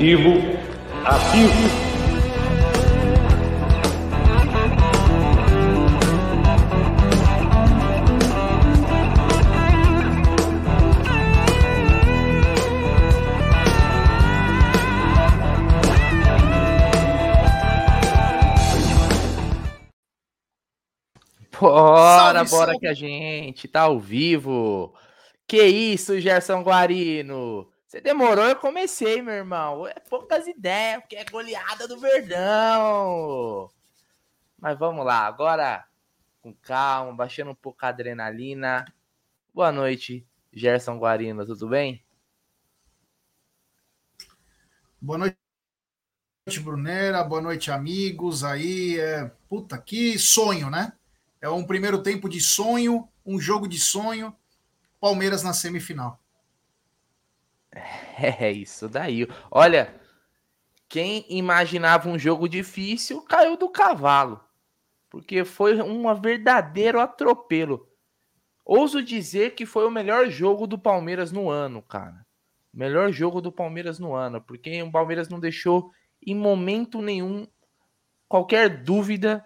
competitivo, ativo. Bora, salve, bora salve. que a gente tá ao vivo. Que isso, Gerson Guarino? Você demorou, eu comecei, meu irmão. É poucas ideias, porque é goleada do Verdão. Mas vamos lá, agora com calma, baixando um pouco a adrenalina. Boa noite, Gerson Guarino, tudo bem? Boa noite, Brunera. Boa noite, amigos. Aí, é... puta, que sonho, né? É um primeiro tempo de sonho, um jogo de sonho. Palmeiras na semifinal. É isso daí. Olha, quem imaginava um jogo difícil caiu do cavalo. Porque foi um verdadeiro atropelo. Ouso dizer que foi o melhor jogo do Palmeiras no ano, cara. Melhor jogo do Palmeiras no ano. Porque o Palmeiras não deixou em momento nenhum qualquer dúvida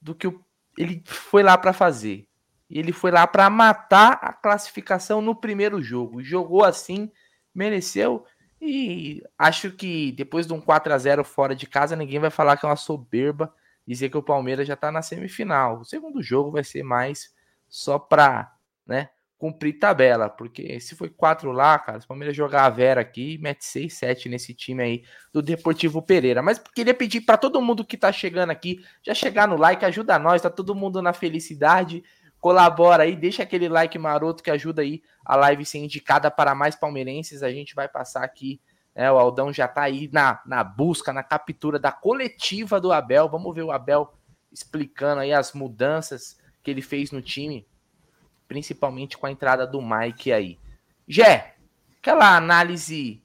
do que ele foi lá para fazer. Ele foi lá para matar a classificação no primeiro jogo. Jogou assim, mereceu. E acho que depois de um 4 a 0 fora de casa, ninguém vai falar que é uma soberba dizer que o Palmeiras já está na semifinal. O segundo jogo vai ser mais só para, né, cumprir tabela, porque se foi quatro lá, cara, o Palmeiras jogar a Vera aqui, mete 6, 7 nesse time aí do Deportivo Pereira. Mas queria pedir para todo mundo que tá chegando aqui, já chegar no like, ajuda nós, tá todo mundo na felicidade, colabora aí, deixa aquele like maroto que ajuda aí a live ser indicada para mais palmeirenses. A gente vai passar aqui, né, o Aldão já tá aí na, na busca, na captura da coletiva do Abel. Vamos ver o Abel explicando aí as mudanças que ele fez no time principalmente com a entrada do Mike aí. Jé, aquela análise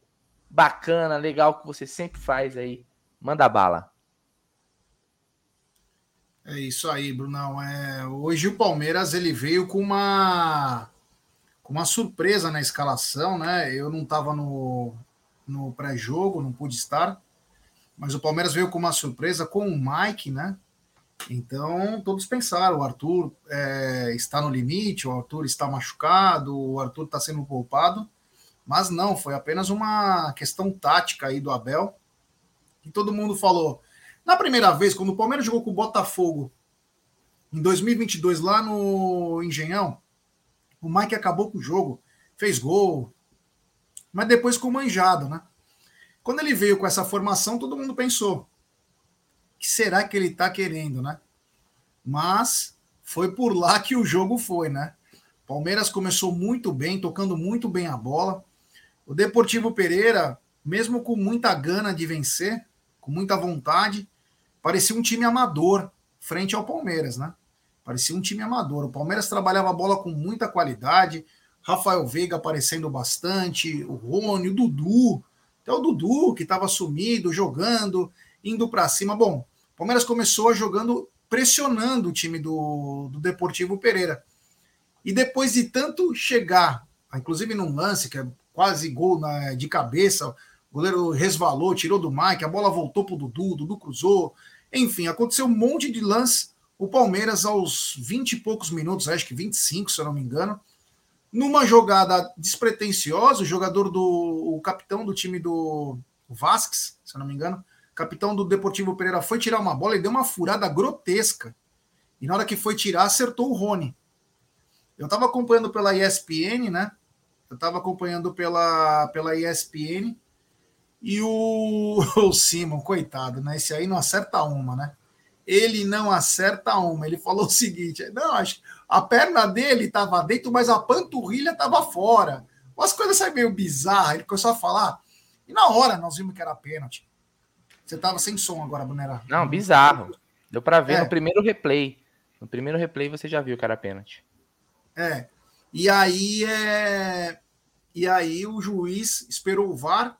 bacana, legal que você sempre faz aí, manda bala. É isso aí, Brunão. É, hoje o Palmeiras ele veio com uma com uma surpresa na escalação, né? Eu não estava no, no pré-jogo, não pude estar, mas o Palmeiras veio com uma surpresa com o Mike, né? Então, todos pensaram: o Arthur é, está no limite, o Arthur está machucado, o Arthur está sendo poupado. Mas não, foi apenas uma questão tática aí do Abel. E todo mundo falou. Na primeira vez, quando o Palmeiras jogou com o Botafogo, em 2022, lá no Engenhão, o Mike acabou com o jogo, fez gol, mas depois ficou manjado, né? Quando ele veio com essa formação, todo mundo pensou: que será que ele está querendo, né? Mas foi por lá que o jogo foi, né? Palmeiras começou muito bem, tocando muito bem a bola. O Deportivo Pereira, mesmo com muita gana de vencer, com muita vontade, parecia um time amador frente ao Palmeiras, né? Parecia um time amador. O Palmeiras trabalhava a bola com muita qualidade. Rafael Veiga aparecendo bastante, o Rony, o Dudu, até o Dudu que estava sumido, jogando, indo para cima. Bom, o Palmeiras começou jogando, pressionando o time do, do Deportivo Pereira. E depois de tanto chegar, inclusive num lance que é quase gol na, de cabeça, o goleiro resvalou, tirou do Mike, a bola voltou para o Dudu, o Dudu cruzou. Enfim, aconteceu um monte de lance. O Palmeiras, aos 20 e poucos minutos, acho que 25, se eu não me engano, numa jogada despretensiosa, o jogador do. o capitão do time do Vasques, se eu não me engano, capitão do Deportivo Pereira foi tirar uma bola e deu uma furada grotesca. E na hora que foi tirar, acertou o Rony. Eu estava acompanhando pela ESPN, né? Eu estava acompanhando pela, pela ESPN. E o, o Simon, coitado, né? Esse aí não acerta uma, né? Ele não acerta uma. Ele falou o seguinte: não, acho a perna dele estava dentro, mas a panturrilha estava fora. As coisas saem meio bizarras. Ele começou a falar. E na hora nós vimos que era pênalti. Você tava sem som agora, Bonera. Não, bizarro. Deu para ver é. no primeiro replay. No primeiro replay você já viu que era pênalti. É. E aí é. E aí o juiz esperou o VAR.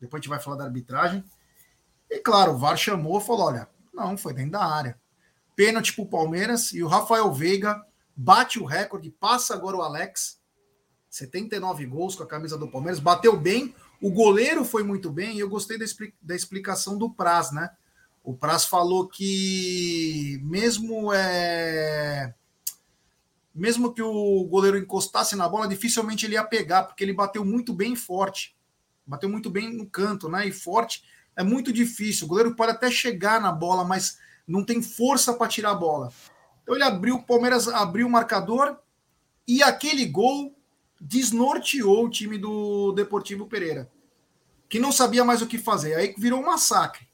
Depois a gente vai falar da arbitragem. E claro, o VAR chamou e falou: olha, não, foi dentro da área. Pênalti pro Palmeiras e o Rafael Veiga bate o recorde, passa agora o Alex. 79 gols com a camisa do Palmeiras, bateu bem. O goleiro foi muito bem e eu gostei da, da explicação do Praz, né? O Praz falou que mesmo é, mesmo que o goleiro encostasse na bola, dificilmente ele ia pegar, porque ele bateu muito bem forte. Bateu muito bem no canto, né? E forte é muito difícil. O goleiro pode até chegar na bola, mas não tem força para tirar a bola. Então ele abriu, o Palmeiras abriu o marcador e aquele gol desnorteou o time do Deportivo Pereira, que não sabia mais o que fazer. Aí virou um massacre.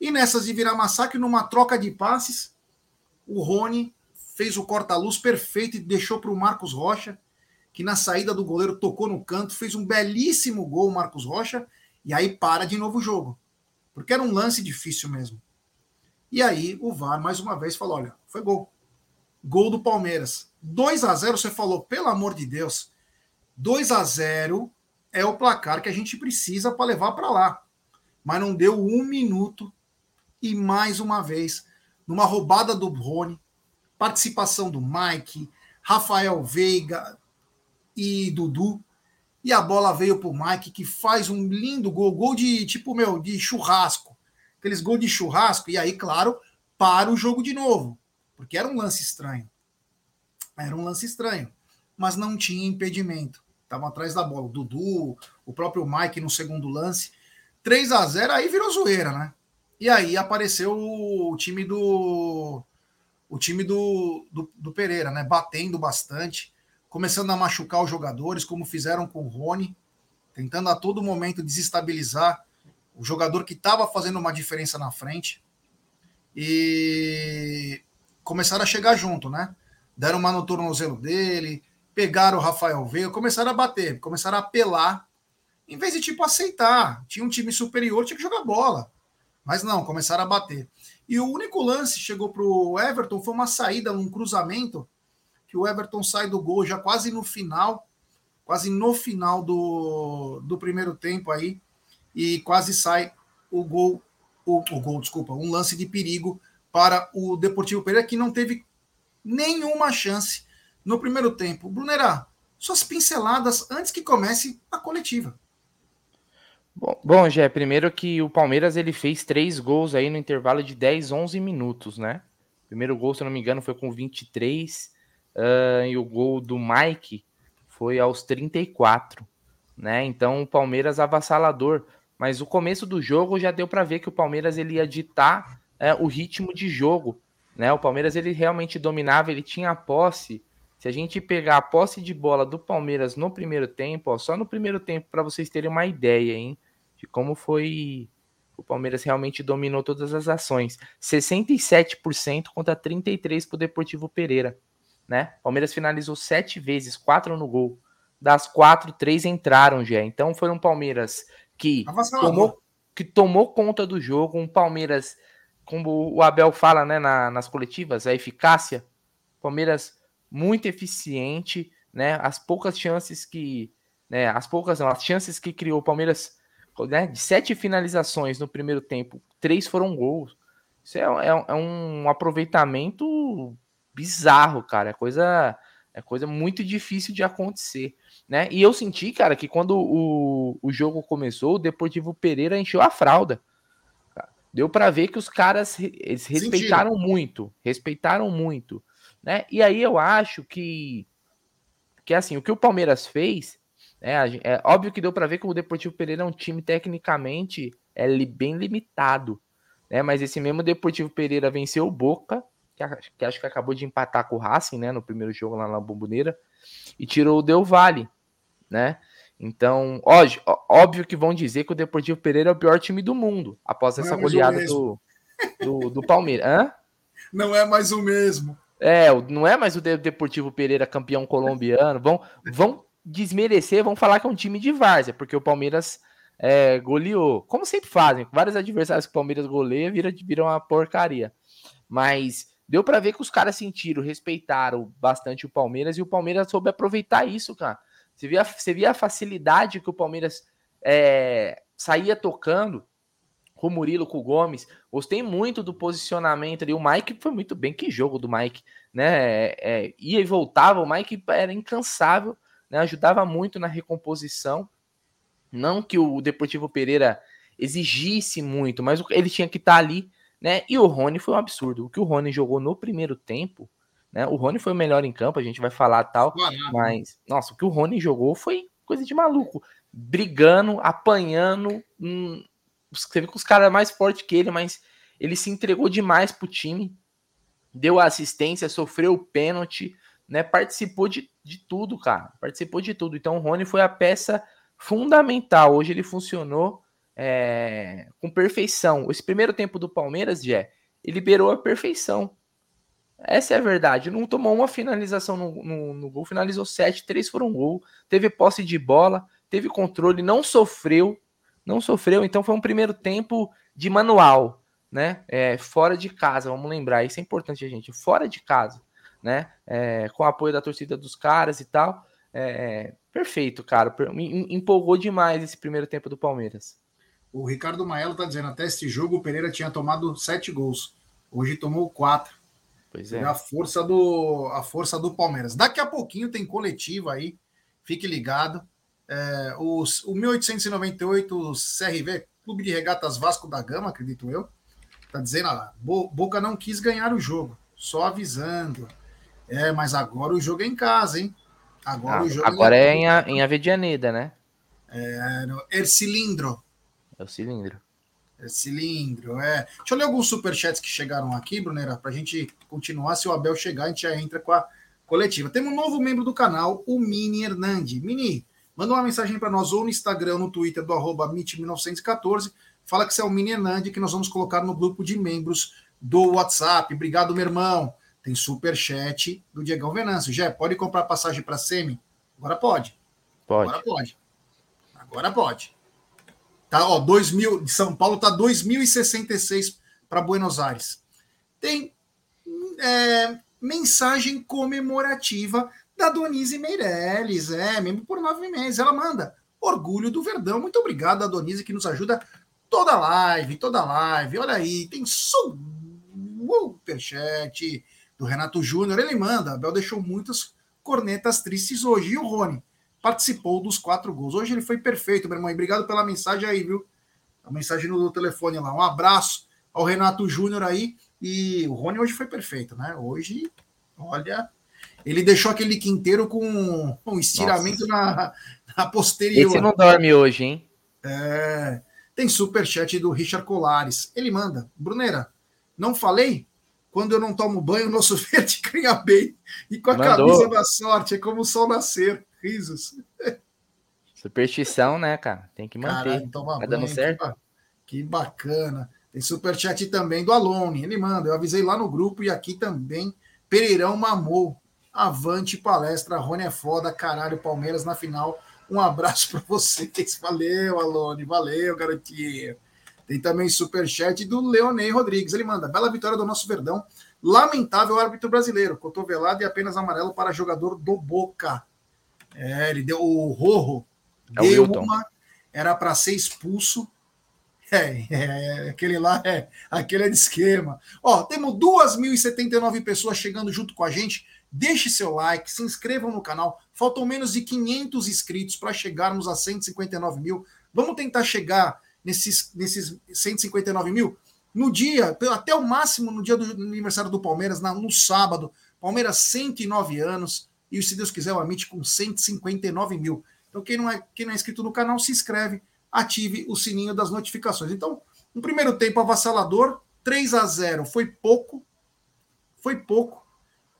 E nessas de virar massacre, numa troca de passes, o Rony fez o corta-luz perfeito e deixou para o Marcos Rocha, que na saída do goleiro tocou no canto, fez um belíssimo gol, Marcos Rocha, e aí para de novo o jogo. Porque era um lance difícil mesmo. E aí o VAR mais uma vez falou: olha, foi gol. Gol do Palmeiras. 2 a 0 você falou, pelo amor de Deus. 2 a 0 é o placar que a gente precisa para levar para lá. Mas não deu um minuto. E mais uma vez, numa roubada do Rony, participação do Mike, Rafael Veiga e Dudu. E a bola veio para o Mike, que faz um lindo gol, gol de tipo, meu, de churrasco. Aqueles gols de churrasco. E aí, claro, para o jogo de novo. Porque era um lance estranho. Era um lance estranho. Mas não tinha impedimento. Estavam atrás da bola. O Dudu, o próprio Mike no segundo lance. 3 a 0 aí virou zoeira, né? E aí apareceu o time do o time do, do, do, Pereira, né? Batendo bastante, começando a machucar os jogadores, como fizeram com o Rony, tentando a todo momento desestabilizar o jogador que estava fazendo uma diferença na frente. E começaram a chegar junto, né? Deram uma no tornozelo dele, pegaram o Rafael Veiga, começaram a bater, começaram a apelar, em vez de tipo aceitar. Tinha um time superior, tinha que jogar bola. Mas não, começaram a bater. E o único lance chegou para o Everton foi uma saída, um cruzamento, que o Everton sai do gol já quase no final, quase no final do, do primeiro tempo aí, e quase sai o gol, o, o gol, desculpa, um lance de perigo para o Deportivo Pereira, que não teve nenhuma chance no primeiro tempo. Brunerá, suas pinceladas antes que comece a coletiva. Bom, bom, Gé, primeiro que o Palmeiras ele fez três gols aí no intervalo de 10, 11 minutos, né? Primeiro gol, se eu não me engano, foi com 23 uh, e o gol do Mike foi aos 34, né? Então o Palmeiras avassalador, mas o começo do jogo já deu para ver que o Palmeiras ele ia ditar uh, o ritmo de jogo, né? O Palmeiras ele realmente dominava, ele tinha a posse. Se a gente pegar a posse de bola do Palmeiras no primeiro tempo, ó, só no primeiro tempo para vocês terem uma ideia, hein? de como foi o Palmeiras realmente dominou todas as ações. 67% contra 33 para o Deportivo Pereira, né? Palmeiras finalizou sete vezes, quatro no gol. Das quatro, três entraram já. Então foi um Palmeiras que tomou, que tomou conta do jogo, um Palmeiras, como o Abel fala, né, na, nas coletivas, a eficácia. Palmeiras muito eficiente, né? As poucas chances que, né? As poucas, não, as chances que criou o Palmeiras né, de sete finalizações no primeiro tempo, três foram gols. Isso é, é, é, um aproveitamento bizarro, cara. É coisa, é coisa muito difícil de acontecer. Né? E eu senti, cara, que quando o, o jogo começou, o Deportivo Pereira encheu a fralda. Deu para ver que os caras eles respeitaram muito, respeitaram muito, né? E aí eu acho que que assim, o que o Palmeiras fez é, é óbvio que deu para ver que o Deportivo Pereira é um time tecnicamente é bem limitado, né? Mas esse mesmo Deportivo Pereira venceu o Boca, que, acho que acabou de empatar com o Racing, né? No primeiro jogo lá na Bomboneira, e tirou o Del Valle, né? Então, óbvio, óbvio que vão dizer que o Deportivo Pereira é o pior time do mundo após Não essa é goleada do, do, do Palmeiras. Hã? Não é mais o mesmo. É, não é mais o Deportivo Pereira campeão colombiano. Vão, vão desmerecer, vão falar que é um time de várzea, porque o Palmeiras é, goleou. Como sempre fazem, vários adversários que o Palmeiras goleia viram vira uma porcaria. Mas deu para ver que os caras sentiram, respeitaram bastante o Palmeiras e o Palmeiras soube aproveitar isso, cara. Você via, você via a facilidade que o Palmeiras é, saía tocando com o Murilo, com o Gomes. Gostei muito do posicionamento ali. O Mike foi muito bem. Que jogo do Mike, né? É, é ia e voltava. O Mike era incansável né, ajudava muito na recomposição. Não que o Deportivo Pereira exigisse muito, mas ele tinha que estar tá ali, né? E o Rony foi um absurdo. O que o Rony jogou no primeiro tempo, né? O Rony foi o melhor em campo, a gente vai falar tal, mas nossa, o que o Rony jogou foi coisa de maluco, brigando, apanhando, hum, você vê com os caras mais fortes que ele, mas ele se entregou demais pro time, deu assistência, sofreu o pênalti, né? Participou de, de tudo, cara. Participou de tudo. Então o Rony foi a peça fundamental. Hoje ele funcionou é, com perfeição. Esse primeiro tempo do Palmeiras, Jé, ele liberou a perfeição. Essa é a verdade. Não tomou uma finalização no, no, no, gol, finalizou sete, três foram gol, teve posse de bola, teve controle, não sofreu, não sofreu. Então foi um primeiro tempo de manual, né? É, fora de casa, vamos lembrar, isso é importante, gente. Fora de casa, né? É, com o apoio da torcida dos caras e tal. É, perfeito, cara. Empolgou demais esse primeiro tempo do Palmeiras. O Ricardo Maelo tá dizendo: até este jogo o Pereira tinha tomado sete gols. Hoje tomou quatro. Pois é. A força do, a força do Palmeiras. Daqui a pouquinho tem coletiva aí. Fique ligado. É, os, o 1898 CRV, Clube de Regatas Vasco da Gama, acredito eu, tá dizendo lá, Boca não quis ganhar o jogo, só avisando. É, mas agora o jogo é em casa, hein? Agora ah, o jogo agora é, é em, em Avedianeda, né? É, no Ercilindro. É o cilindro. É cilindro, é. Deixa eu ler alguns superchats que chegaram aqui, Brunera, para a gente continuar. Se o Abel chegar, a gente já entra com a coletiva. Temos um novo membro do canal, o Mini Hernandi. Mini, manda uma mensagem para nós ou no Instagram ou no Twitter do arroba MIT1914. Fala que você é o Mini Hernandi, que nós vamos colocar no grupo de membros do WhatsApp. Obrigado, meu irmão. Tem superchat do Diegão Venâncio. Já pode comprar passagem para Semi? Agora pode. Pode. Agora pode. Agora pode. Tá, ó, 2000, de São Paulo tá 2.066 para Buenos Aires. Tem é, mensagem comemorativa da Donise Meirelles, é, mesmo por nove meses. Ela manda orgulho do Verdão. Muito obrigado Donise que nos ajuda toda live, toda live. Olha aí, tem superchat do Renato Júnior. Ele manda, Abel deixou muitas cornetas tristes hoje. E o Rony? Participou dos quatro gols. Hoje ele foi perfeito, meu irmão. Obrigado pela mensagem aí, viu? A mensagem no telefone lá. Um abraço ao Renato Júnior aí. E o Rony hoje foi perfeito, né? Hoje, olha, ele deixou aquele quinteiro com um estiramento na, na posterior. Esse não dorme hoje, hein? É. Tem superchat do Richard Colares. Ele manda. Bruneira, não falei? Quando eu não tomo banho, nosso verde ganha bem. E com a Mandou. camisa da sorte, é como o sol nascer. Risos. Superstição, né, cara? Tem que manter. Caralho, toma tá dando certo? Que, bacana. Tem superchat também do Alone. Ele manda. Eu avisei lá no grupo e aqui também. Pereirão mamou. Avante palestra. Rony é foda. Caralho, Palmeiras na final. Um abraço para vocês. Valeu, Alone. Valeu, garotinho. Tem também superchat do Leonei Rodrigues. Ele manda: bela vitória do nosso Verdão. Lamentável árbitro brasileiro. Cotovelado e apenas amarelo para jogador do Boca. É, ele deu o Rorro. É deu o uma, era para ser expulso. É, é, aquele lá é aquele é de esquema. Ó, temos 2.079 pessoas chegando junto com a gente. Deixe seu like, se inscrevam no canal. Faltam menos de 500 inscritos para chegarmos a 159 mil. Vamos tentar chegar nesses, nesses 159 mil no dia, até o máximo no dia do aniversário do Palmeiras, no sábado. Palmeiras, 109 anos e se Deus quiser, o Amit com 159 mil. Então, quem não, é, quem não é inscrito no canal, se inscreve, ative o sininho das notificações. Então, no primeiro tempo avassalador, 3 a 0 foi pouco, foi pouco,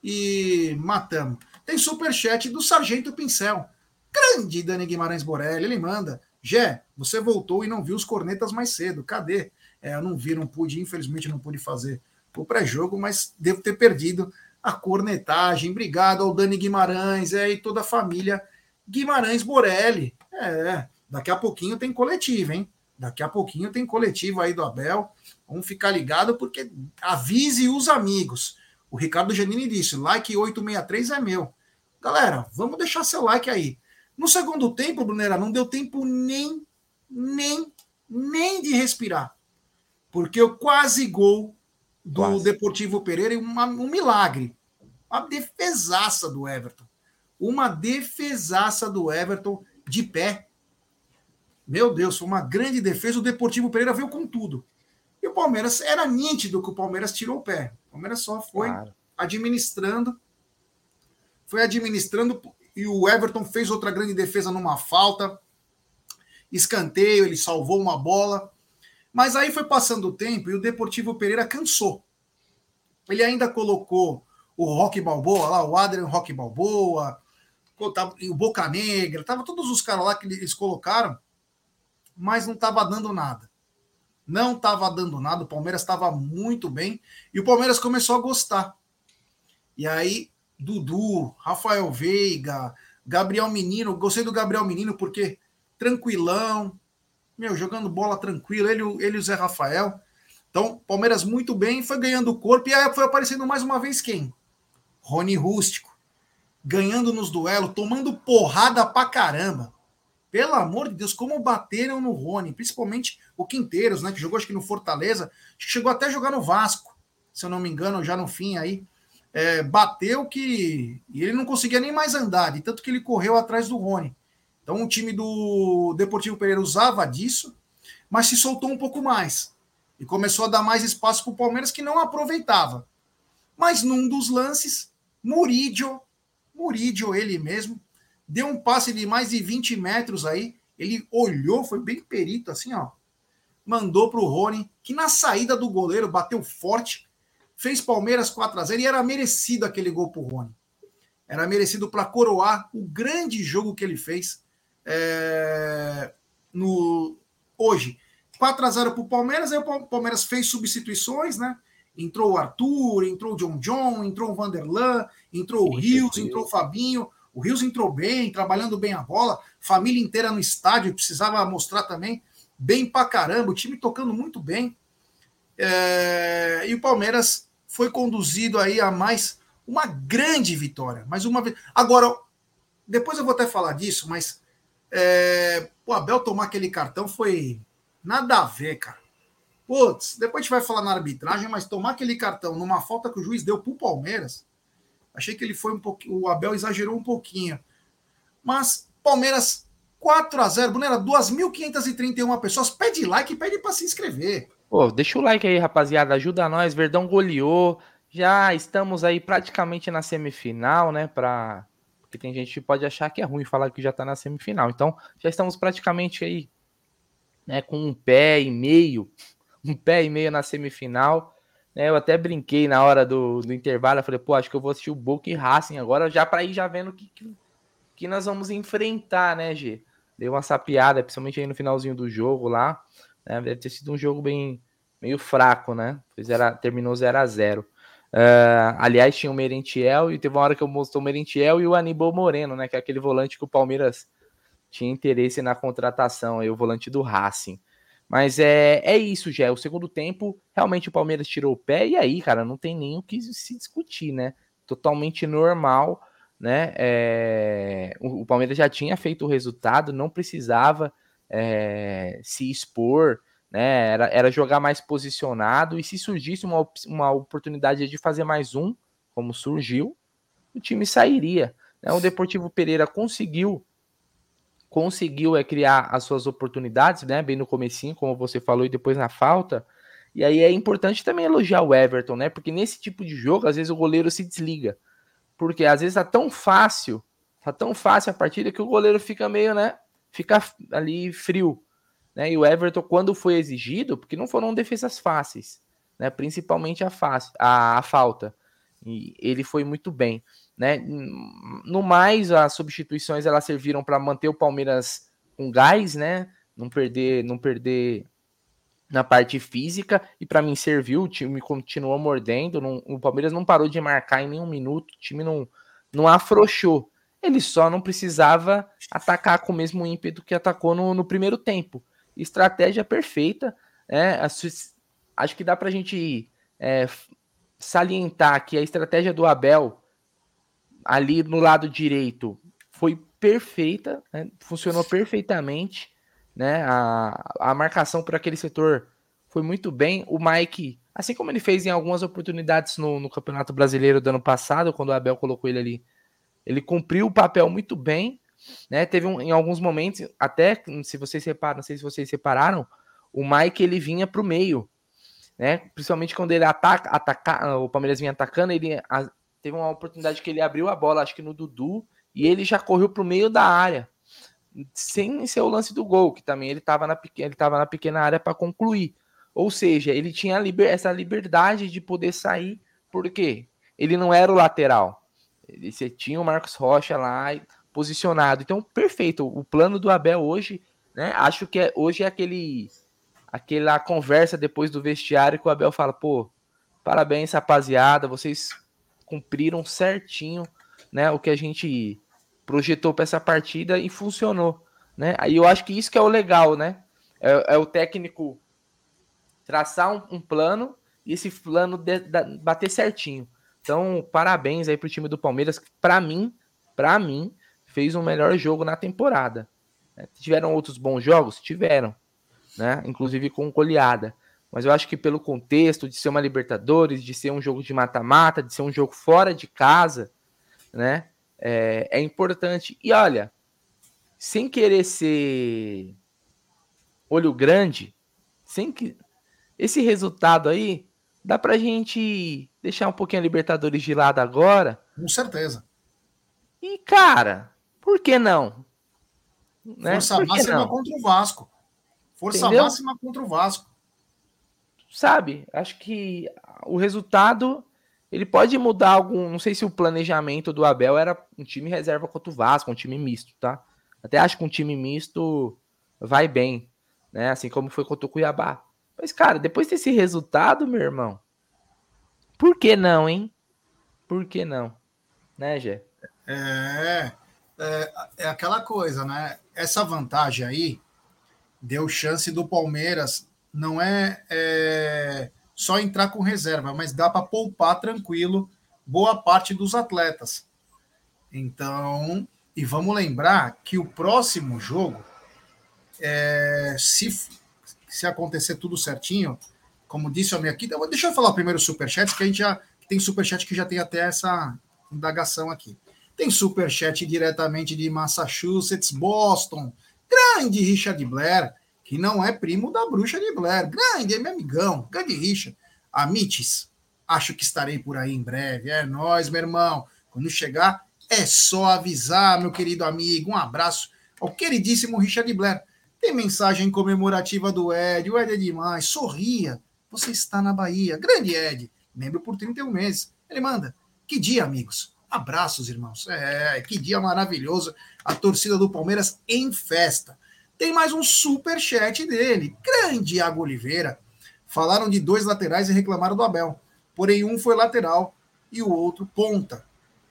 e matamos. Tem superchat do Sargento Pincel. Grande Dani Guimarães Borelli, ele manda. Jé, você voltou e não viu os cornetas mais cedo. Cadê? É, eu não vi, não pude, infelizmente não pude fazer o pré-jogo, mas devo ter perdido a cornetagem. Obrigado ao Dani Guimarães é, e toda a família Guimarães Borelli. É, daqui a pouquinho tem coletivo, hein? Daqui a pouquinho tem coletivo aí do Abel. Vamos ficar ligado porque avise os amigos. O Ricardo Janini disse: like 863 é meu. Galera, vamos deixar seu like aí. No segundo tempo, Brunera, não deu tempo nem, nem, nem de respirar. Porque o quase gol do Quase. Deportivo Pereira e uma, um milagre. Uma defesaça do Everton. Uma defesaça do Everton de pé. Meu Deus, foi uma grande defesa. O Deportivo Pereira veio com tudo. E o Palmeiras era nítido que o Palmeiras tirou o pé. O Palmeiras só foi claro. administrando, foi administrando e o Everton fez outra grande defesa numa falta, escanteio, ele salvou uma bola. Mas aí foi passando o tempo e o Deportivo Pereira cansou. Ele ainda colocou o Rock Balboa lá, o Adrian Rock Balboa, o Boca Negra, tava todos os caras lá que eles colocaram, mas não estava dando nada. Não estava dando nada, o Palmeiras estava muito bem e o Palmeiras começou a gostar. E aí, Dudu, Rafael Veiga, Gabriel Menino, gostei do Gabriel Menino porque tranquilão, meu, jogando bola tranquilo, ele, ele e o Zé Rafael. Então, Palmeiras muito bem, foi ganhando corpo e aí foi aparecendo mais uma vez quem? Rony Rústico. Ganhando nos duelos, tomando porrada pra caramba. Pelo amor de Deus, como bateram no Rony, principalmente o Quinteiros, né? Que jogou acho que no Fortaleza, chegou até a jogar no Vasco, se eu não me engano, já no fim aí. É, bateu que. E ele não conseguia nem mais andar, de tanto que ele correu atrás do Rony. Então o time do Deportivo Pereira usava disso, mas se soltou um pouco mais. E começou a dar mais espaço para o Palmeiras que não aproveitava. Mas num dos lances, Murídio, Murídio ele mesmo, deu um passe de mais de 20 metros aí. Ele olhou, foi bem perito assim, ó. Mandou para o Rony, que na saída do goleiro bateu forte, fez Palmeiras 4 a 0 e era merecido aquele gol para o Rony. Era merecido para coroar o grande jogo que ele fez é, no, hoje. 4 a 0 para o Palmeiras, aí o Palmeiras fez substituições, né? Entrou o Arthur, entrou o John John, entrou o Vanderlan, entrou o Rios, entrou o Fabinho. O Rios entrou bem, trabalhando bem a bola, família inteira no estádio, precisava mostrar também, bem pra caramba, o time tocando muito bem. É, e o Palmeiras foi conduzido aí a mais uma grande vitória, mais uma vez. Agora, depois eu vou até falar disso, mas é, o Abel tomar aquele cartão foi nada a ver, cara. Putz, depois a gente vai falar na arbitragem, mas tomar aquele cartão numa falta que o juiz deu pro Palmeiras, achei que ele foi um pouquinho, o Abel exagerou um pouquinho. Mas Palmeiras 4 a 0, Brunera, 2.531 pessoas, pede like e pede para se inscrever. Pô, deixa o like aí, rapaziada, ajuda nós, Verdão goleou. Já estamos aí praticamente na semifinal, né, para porque tem gente que pode achar que é ruim falar que já está na semifinal. Então, já estamos praticamente aí, né, com um pé e meio, um pé e meio na semifinal. Né, eu até brinquei na hora do, do intervalo, eu falei, pô, acho que eu vou assistir o Boca e Racing agora, já para ir já vendo que, que, que, nós vamos enfrentar, né, G? Deu uma sapiada, principalmente aí no finalzinho do jogo lá. Né, deve ter sido um jogo bem meio fraco, né? Zero, terminou 0 a 0 Uh, aliás, tinha o Merentiel e teve uma hora que eu mostrei o Merentiel e o Aníbal Moreno, né? Que é aquele volante que o Palmeiras tinha interesse na contratação, aí o volante do Racing. Mas é, é isso, já. O segundo tempo, realmente o Palmeiras tirou o pé, e aí, cara, não tem nem o que se discutir, né? Totalmente normal, né? É, o, o, Palmeiras já tinha feito o resultado, não precisava é, se expor, né? Era, era jogar mais posicionado e se surgisse uma, uma oportunidade de fazer mais um, como surgiu, o time sairia. Né? O Deportivo Pereira conseguiu conseguiu é criar as suas oportunidades, né? Bem no comecinho, como você falou, e depois na falta. E aí é importante também elogiar o Everton, né? Porque nesse tipo de jogo, às vezes o goleiro se desliga. Porque às vezes tá tão fácil, tá tão fácil a partida que o goleiro fica meio, né? Fica ali frio. Né? E o Everton, quando foi exigido, porque não foram defesas fáceis, né? principalmente a, fácil, a, a falta. E ele foi muito bem. Né? No mais, as substituições elas serviram para manter o Palmeiras com gás, né? Não perder, não perder na parte física e para mim serviu. O time continuou mordendo. Não, o Palmeiras não parou de marcar em nenhum minuto. O time não, não afrouxou. Ele só não precisava atacar com o mesmo ímpeto que atacou no, no primeiro tempo estratégia perfeita. Né? Acho que dá para a gente é, salientar que a estratégia do Abel ali no lado direito foi perfeita, né? funcionou perfeitamente. Né? A, a marcação por aquele setor foi muito bem. O Mike, assim como ele fez em algumas oportunidades no, no Campeonato Brasileiro do ano passado, quando o Abel colocou ele ali, ele cumpriu o papel muito bem. Né? Teve um, em alguns momentos, até se vocês separam, não sei se vocês separaram, o Mike ele vinha para o meio, né? Principalmente quando ele ataca, ataca, o Palmeiras vinha atacando, ele a, teve uma oportunidade que ele abriu a bola, acho que no Dudu, e ele já correu para o meio da área, sem ser o lance do gol, que também ele estava na, ele na pequena área para concluir. Ou seja, ele tinha liber, essa liberdade de poder sair, porque ele não era o lateral. Ele, você tinha o Marcos Rocha lá posicionado. Então, perfeito. O plano do Abel hoje, né? Acho que é, hoje é aquele aquela conversa depois do vestiário que o Abel fala, pô, parabéns, rapaziada, vocês cumpriram certinho, né, o que a gente projetou para essa partida e funcionou, né? Aí eu acho que isso que é o legal, né? É, é o técnico traçar um, um, plano e esse plano de, de, bater certinho. Então, parabéns aí pro time do Palmeiras, para mim, para mim, fez um melhor jogo na temporada. Tiveram outros bons jogos? Tiveram né? Inclusive com goleada. Mas eu acho que pelo contexto de ser uma Libertadores, de ser um jogo de mata-mata, de ser um jogo fora de casa, né? É, é importante. E olha, sem querer ser olho grande, sem que esse resultado aí dá pra gente deixar um pouquinho a Libertadores de lado agora. Com certeza. E cara, por que não? Né? Força máxima contra o Vasco. Força Entendeu? máxima contra o Vasco. Sabe? Acho que o resultado ele pode mudar algum. Não sei se o planejamento do Abel era um time reserva contra o Vasco, um time misto, tá? Até acho que um time misto vai bem, né? Assim como foi contra o Cuiabá. Mas, cara, depois desse resultado, meu irmão, por que não, hein? Por que não? Né, Gé? É, é, é aquela coisa, né? Essa vantagem aí deu chance do Palmeiras. Não é, é só entrar com reserva, mas dá para poupar tranquilo boa parte dos atletas. Então, e vamos lembrar que o próximo jogo, é, se, se acontecer tudo certinho, como disse o minha aqui, deixa eu falar primeiro o superchat, que a gente já tem superchat que já tem até essa indagação aqui. Tem superchat diretamente de Massachusetts, Boston, Grande Richard Blair, que não é primo da bruxa de Blair. Grande, é meu amigão. Grande Richard. Amites, acho que estarei por aí em breve. É nós, meu irmão. Quando chegar, é só avisar, meu querido amigo. Um abraço ao queridíssimo Richard Blair. Tem mensagem comemorativa do Ed. O Ed é demais. Sorria. Você está na Bahia. Grande Ed. Membro por 31 meses. Ele manda. Que dia, amigos. Abraços, irmãos. É, que dia maravilhoso. A torcida do Palmeiras em festa. Tem mais um super chat dele. Grande Iago Oliveira. Falaram de dois laterais e reclamaram do Abel. Porém, um foi lateral e o outro ponta.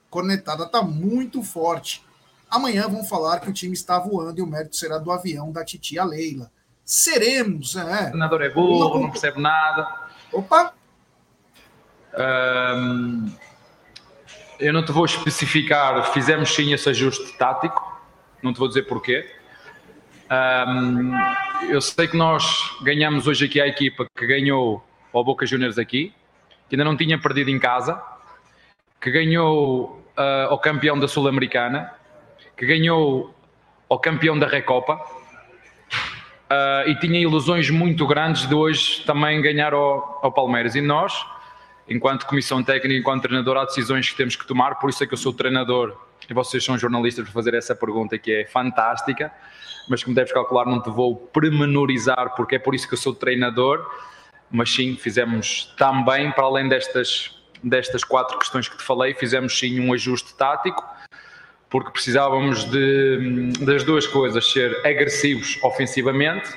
Cornetada tá muito forte. Amanhã vão falar que o time está voando e o mérito será do avião da titia Leila. Seremos, é. O treinador é burro, não percebe nada. Opa! Um, eu não te vou especificar, fizemos sim esse ajuste tático, não te vou dizer porquê. Um, eu sei que nós ganhamos hoje aqui a equipa que ganhou ao Boca Juniors aqui, que ainda não tinha perdido em casa, que ganhou uh, ao campeão da Sul-Americana, que ganhou ao campeão da Recopa uh, e tinha ilusões muito grandes de hoje também ganhar ao, ao Palmeiras. E nós enquanto comissão técnica, enquanto treinador, há decisões que temos que tomar, por isso é que eu sou treinador. E vocês são jornalistas para fazer essa pergunta que é fantástica, mas como deves calcular, não te vou premenorizar, porque é por isso que eu sou treinador, mas sim, fizemos também, para além destas, destas quatro questões que te falei, fizemos sim um ajuste tático, porque precisávamos de, das duas coisas, ser agressivos ofensivamente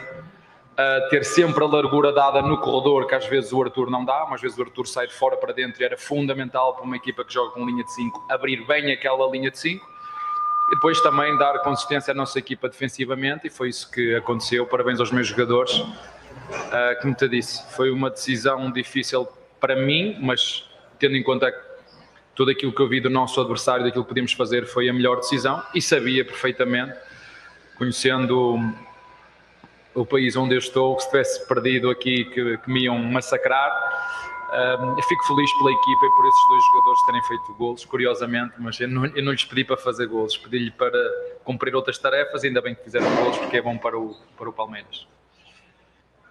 ter sempre a largura dada no corredor, que às vezes o Arthur não dá, mas às vezes o Arthur sai de fora para dentro e era fundamental para uma equipa que joga com linha de 5 abrir bem aquela linha de 5 e depois também dar consistência à nossa equipa defensivamente e foi isso que aconteceu. Parabéns aos meus jogadores. Uh, como te disse, foi uma decisão difícil para mim, mas tendo em conta tudo aquilo que eu vi do nosso adversário, daquilo que podíamos fazer, foi a melhor decisão e sabia perfeitamente, conhecendo o país onde eu estou, se tivesse perdido aqui, que, que me iam massacrar. Um, fico feliz pela equipa e por esses dois jogadores terem feito golos, curiosamente, mas eu não, eu não lhes pedi para fazer golos, pedi-lhe para cumprir outras tarefas, ainda bem que fizeram gols, porque é bom para o, para o Palmeiras.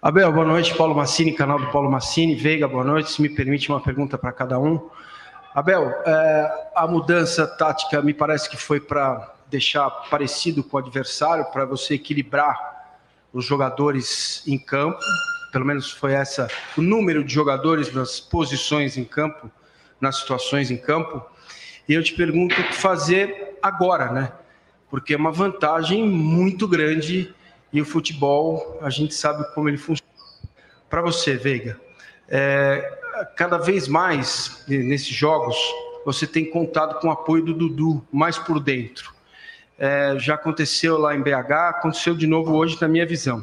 Abel, boa noite. Paulo Massini, canal do Paulo Massini. Veiga, boa noite. Se me permite uma pergunta para cada um. Abel, é, a mudança tática me parece que foi para deixar parecido com o adversário, para você equilibrar os jogadores em campo. Pelo menos foi essa o número de jogadores nas posições em campo, nas situações em campo. E eu te pergunto o que fazer agora, né? Porque é uma vantagem muito grande e o futebol, a gente sabe como ele funciona. Para você, Veiga, é, cada vez mais nesses jogos você tem contado com o apoio do Dudu mais por dentro. É, já aconteceu lá em BH, aconteceu de novo hoje na minha visão.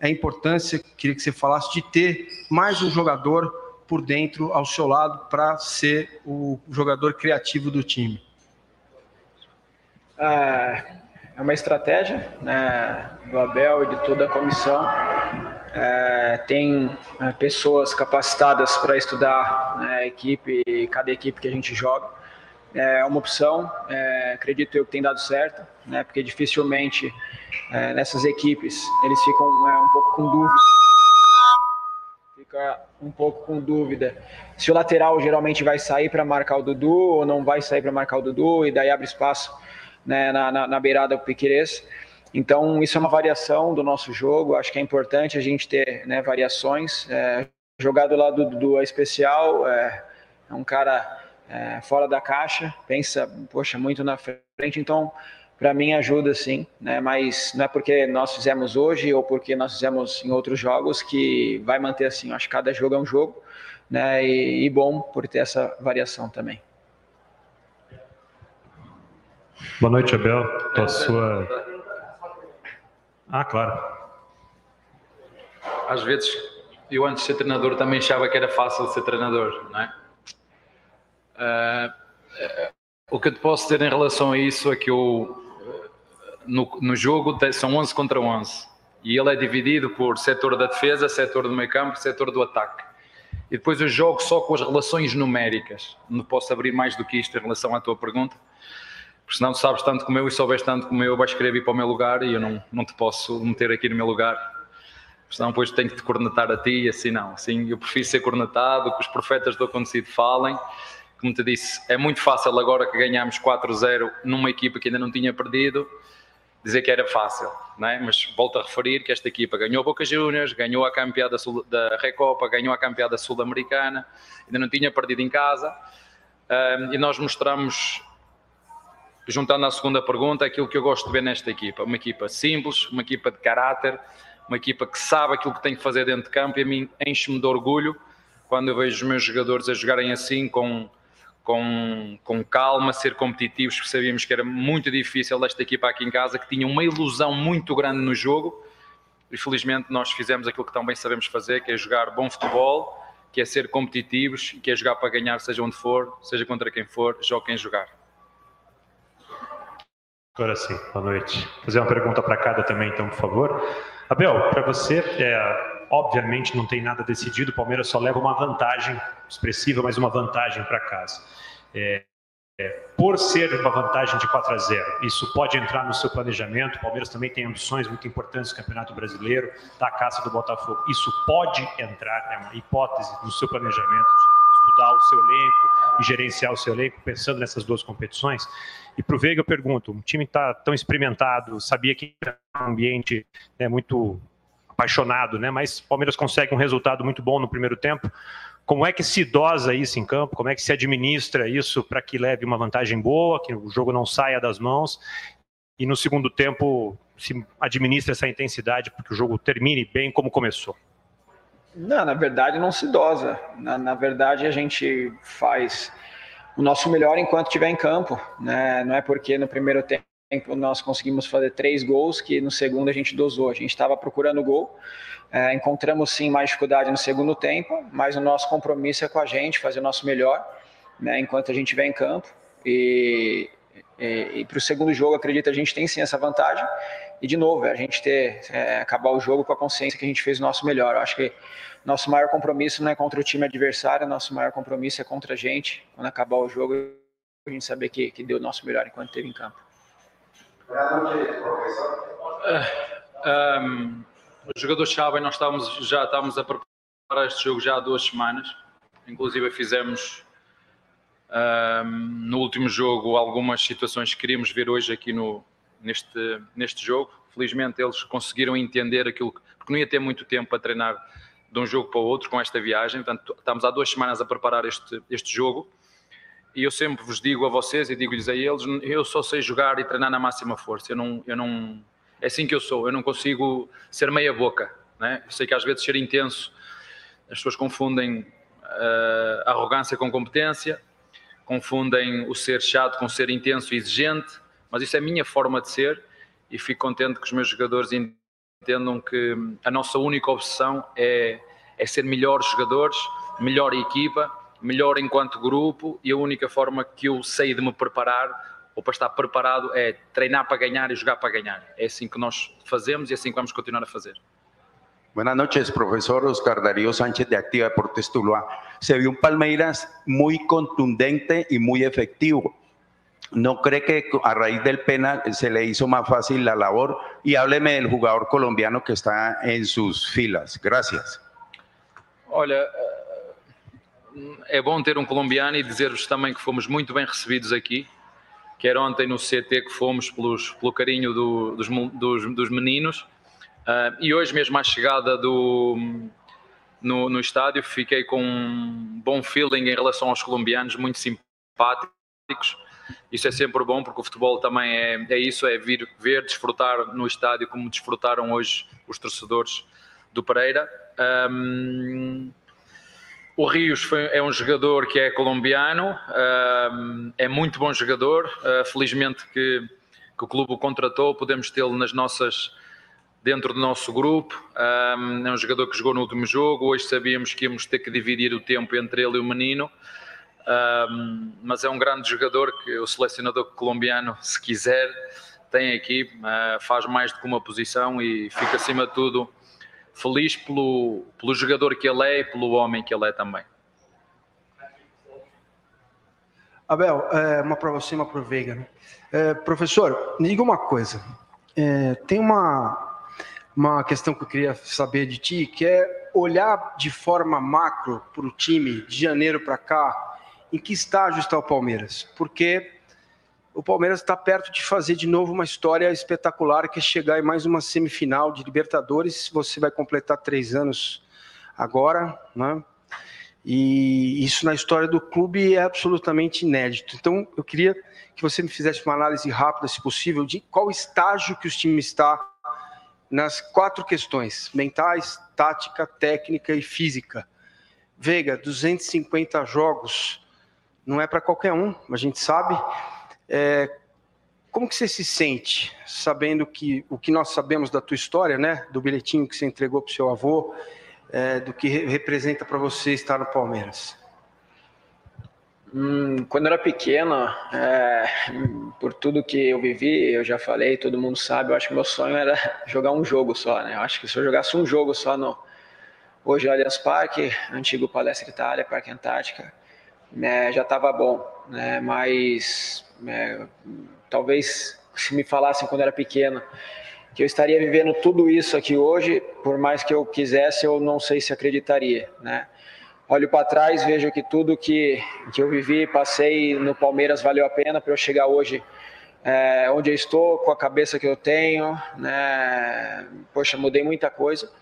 É a importância, queria que você falasse, de ter mais um jogador por dentro ao seu lado para ser o jogador criativo do time. É, é uma estratégia né, do Abel e de toda a comissão. É, tem é, pessoas capacitadas para estudar né, a equipe, cada equipe que a gente joga. É uma opção, é, acredito eu que tem dado certo, né, porque dificilmente é, nessas equipes eles ficam é, um pouco com dúvida. Fica um pouco com dúvida se o lateral geralmente vai sair para marcar o Dudu ou não vai sair para marcar o Dudu, e daí abre espaço né, na, na, na, beirada do Piquerez. Então, isso é uma variação do nosso jogo. Acho que é importante a gente ter né, variações. É, jogar do lado do, do especial é, é, um cara é, fora da caixa, pensa, poxa, muito na frente. Então, para mim ajuda sim, né? Mas não é porque nós fizemos hoje ou porque nós fizemos em outros jogos que vai manter assim. Acho que cada jogo é um jogo, né? E, e bom por ter essa variação também. Boa noite, Abel. A sua. Ah, claro. Às vezes, eu antes de ser treinador também achava que era fácil ser treinador, não é? Uh, o que eu te posso dizer em relação a isso é que eu, no, no jogo são 11 contra 11 e ele é dividido por setor da defesa, setor do meio campo, setor do ataque. E depois eu jogo só com as relações numéricas. Não posso abrir mais do que isto em relação à tua pergunta porque senão sabes tanto como eu e souberes tanto como eu, vais querer vir para o meu lugar e eu não, não te posso meter aqui no meu lugar. Senão depois tenho que te cornetar a ti e assim não. Assim, eu prefiro ser cornetado, que os profetas do acontecido falem. Como te disse, é muito fácil agora que ganhámos 4-0 numa equipa que ainda não tinha perdido, dizer que era fácil, não é? mas volto a referir que esta equipa ganhou Boca Juniors, ganhou a campeada da Recopa, ganhou a campeada sul-americana, ainda não tinha perdido em casa, um, e nós mostramos juntando à segunda pergunta, aquilo que eu gosto de ver nesta equipa. Uma equipa simples, uma equipa de caráter, uma equipa que sabe aquilo que tem que fazer dentro de campo e a mim enche-me de orgulho quando eu vejo os meus jogadores a jogarem assim, com, com, com calma, ser competitivos, porque sabíamos que era muito difícil esta equipa aqui em casa, que tinha uma ilusão muito grande no jogo e felizmente nós fizemos aquilo que também sabemos fazer, que é jogar bom futebol, que é ser competitivos, que é jogar para ganhar, seja onde for, seja contra quem for, jogue quem jogar. Agora sim, boa noite. Vou fazer uma pergunta para cada também, então, por favor. Abel, para você, é, obviamente não tem nada decidido, o Palmeiras só leva uma vantagem expressiva, mas uma vantagem para casa. É, é, por ser uma vantagem de 4 a 0, isso pode entrar no seu planejamento. O Palmeiras também tem ambições muito importantes no Campeonato Brasileiro, da caça do Botafogo. Isso pode entrar, é uma hipótese no seu planejamento de estudar o seu elenco e gerenciar o seu elenco pensando nessas duas competições. E para o Veiga eu pergunto, um time está tão experimentado, sabia que era um ambiente né, muito apaixonado, né? Mas o Palmeiras consegue um resultado muito bom no primeiro tempo. Como é que se dosa isso em campo? Como é que se administra isso para que leve uma vantagem boa, que o jogo não saia das mãos? E no segundo tempo se administra essa intensidade para que o jogo termine bem como começou? Não, na verdade não se dosa. Na, na verdade a gente faz o nosso melhor enquanto estiver em campo. Né? Não é porque no primeiro tempo nós conseguimos fazer três gols que no segundo a gente dosou. A gente estava procurando gol, é, encontramos sim mais dificuldade no segundo tempo, mas o nosso compromisso é com a gente, fazer o nosso melhor né, enquanto a gente estiver em campo. E, e, e para o segundo jogo, acredito, a gente tem sim essa vantagem. E de novo, é a gente ter é, acabar o jogo com a consciência que a gente fez o nosso melhor. Eu acho que nosso maior compromisso não é contra o time adversário, nosso maior compromisso é contra a gente. Quando acabar o jogo, a gente saber que, que deu o nosso melhor enquanto esteve em campo. Um, os jogadores sabem, nós estávamos, já estávamos a preparar este jogo já há duas semanas. Inclusive fizemos um, no último jogo algumas situações que queríamos ver hoje aqui no, neste, neste jogo. Felizmente eles conseguiram entender aquilo, porque não ia ter muito tempo para treinar de um jogo para o outro com esta viagem. Portanto, estamos há duas semanas a preparar este, este jogo. E eu sempre vos digo a vocês e digo-lhes a eles: eu só sei jogar e treinar na máxima força. Eu não, eu não, é assim que eu sou. Eu não consigo ser meia boca. Né? Sei que às vezes ser intenso, as pessoas confundem uh, arrogância com competência, confundem o ser chato com ser intenso e exigente. Mas isso é a minha forma de ser e fico contente que os meus jogadores entendam que a nossa única obsessão é, é ser melhores jogadores, melhor equipa, melhor enquanto grupo e a única forma que eu sei de me preparar ou para estar preparado é treinar para ganhar e jogar para ganhar. É assim que nós fazemos e é assim que vamos continuar a fazer. Buenas noches, profesor Oscar Darío Sánchez de Activa Deportes Tuluá. Se vio un Palmeiras muy contundente y muy efectivo. ¿No cree que a raíz del penal se le hizo más fácil la labor? Y hábleme del jugador colombiano que está en sus filas. Gracias. Olha, é bom ter um colombiano e dizer-vos também que fomos muito bem recebidos aqui, quer ontem no CT que fomos pelos, pelo carinho do, dos, dos, dos, meninos, uh, e hoje mesmo à chegada do, no, no estádio fiquei com um bom feeling em relação aos colombianos, muito simpáticos, isso é sempre bom porque o futebol também é, é isso, é vir ver, desfrutar no estádio como desfrutaram hoje os torcedores do Pereira. Um, o Rios foi, é um jogador que é colombiano, um, é muito bom jogador. Uh, felizmente que, que, o clube o contratou, podemos tê-lo nas nossas dentro do nosso grupo. Um, é um jogador que jogou no último jogo. Hoje sabíamos que íamos ter que dividir o tempo entre ele e o menino. Mas é um grande jogador que o selecionador colombiano, se quiser, tem aqui, uh, faz mais do que uma posição e fica acima de tudo feliz pelo, pelo jogador que ele é e pelo homem que ele é também. Abel, é, uma para você, uma para o Veiga. Né? É, professor, me diga uma coisa. É, tem uma, uma questão que eu queria saber de ti, que é olhar de forma macro para o time de janeiro para cá em que estágio está o Palmeiras, porque o Palmeiras está perto de fazer de novo uma história espetacular, que é chegar em mais uma semifinal de Libertadores. Você vai completar três anos agora, né? E isso na história do clube é absolutamente inédito. Então, eu queria que você me fizesse uma análise rápida, se possível, de qual estágio que o time está nas quatro questões: mentais, tática, técnica e física. Veiga, 250 jogos não é para qualquer um, a gente sabe. É, como que você se sente sabendo que o que nós sabemos da tua história, né, do bilhetinho que você entregou para o seu avô, é, do que representa para você estar no Palmeiras? Hum, quando eu era pequeno, é, por tudo que eu vivi, eu já falei, todo mundo sabe, eu acho que meu sonho era jogar um jogo só, né? Eu acho que se eu jogasse um jogo só no hoje Allianz Parque, antigo Palestra Itália, Parque Antártica, né, já estava bom, né, mas é, talvez se me falassem quando era pequeno que eu estaria vivendo tudo isso aqui hoje, por mais que eu quisesse, eu não sei se acreditaria, né? Olho para trás, vejo que tudo que, que eu vivi, passei no Palmeiras valeu a pena para eu chegar hoje é, onde eu estou, com a cabeça que eu tenho, né? Poxa, mudei muita coisa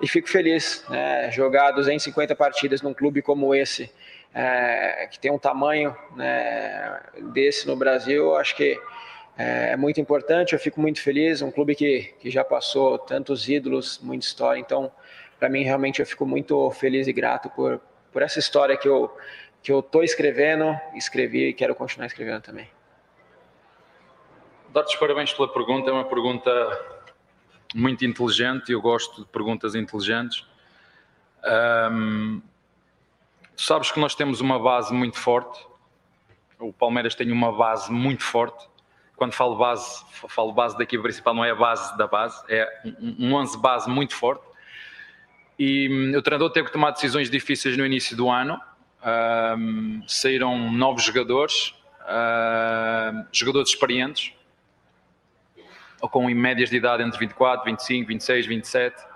e fico feliz, né? Jogar 250 partidas num clube como esse, é, que tem um tamanho né, desse no Brasil, acho que é, é muito importante. Eu fico muito feliz. Um clube que, que já passou tantos ídolos, muita história. Então, para mim, realmente, eu fico muito feliz e grato por, por essa história que eu que eu estou escrevendo, escrevi e quero continuar escrevendo também. Dar-te parabéns pela pergunta, é uma pergunta muito inteligente eu gosto de perguntas inteligentes. Um, sabes que nós temos uma base muito forte. O Palmeiras tem uma base muito forte. Quando falo base, falo base da equipa principal, não é a base da base, é um 11 base muito forte. E hum, o treinador teve que tomar decisões difíceis no início do ano. Um, saíram novos jogadores, uh, jogadores experientes, ou com médias de idade entre 24, 25, 26, 27.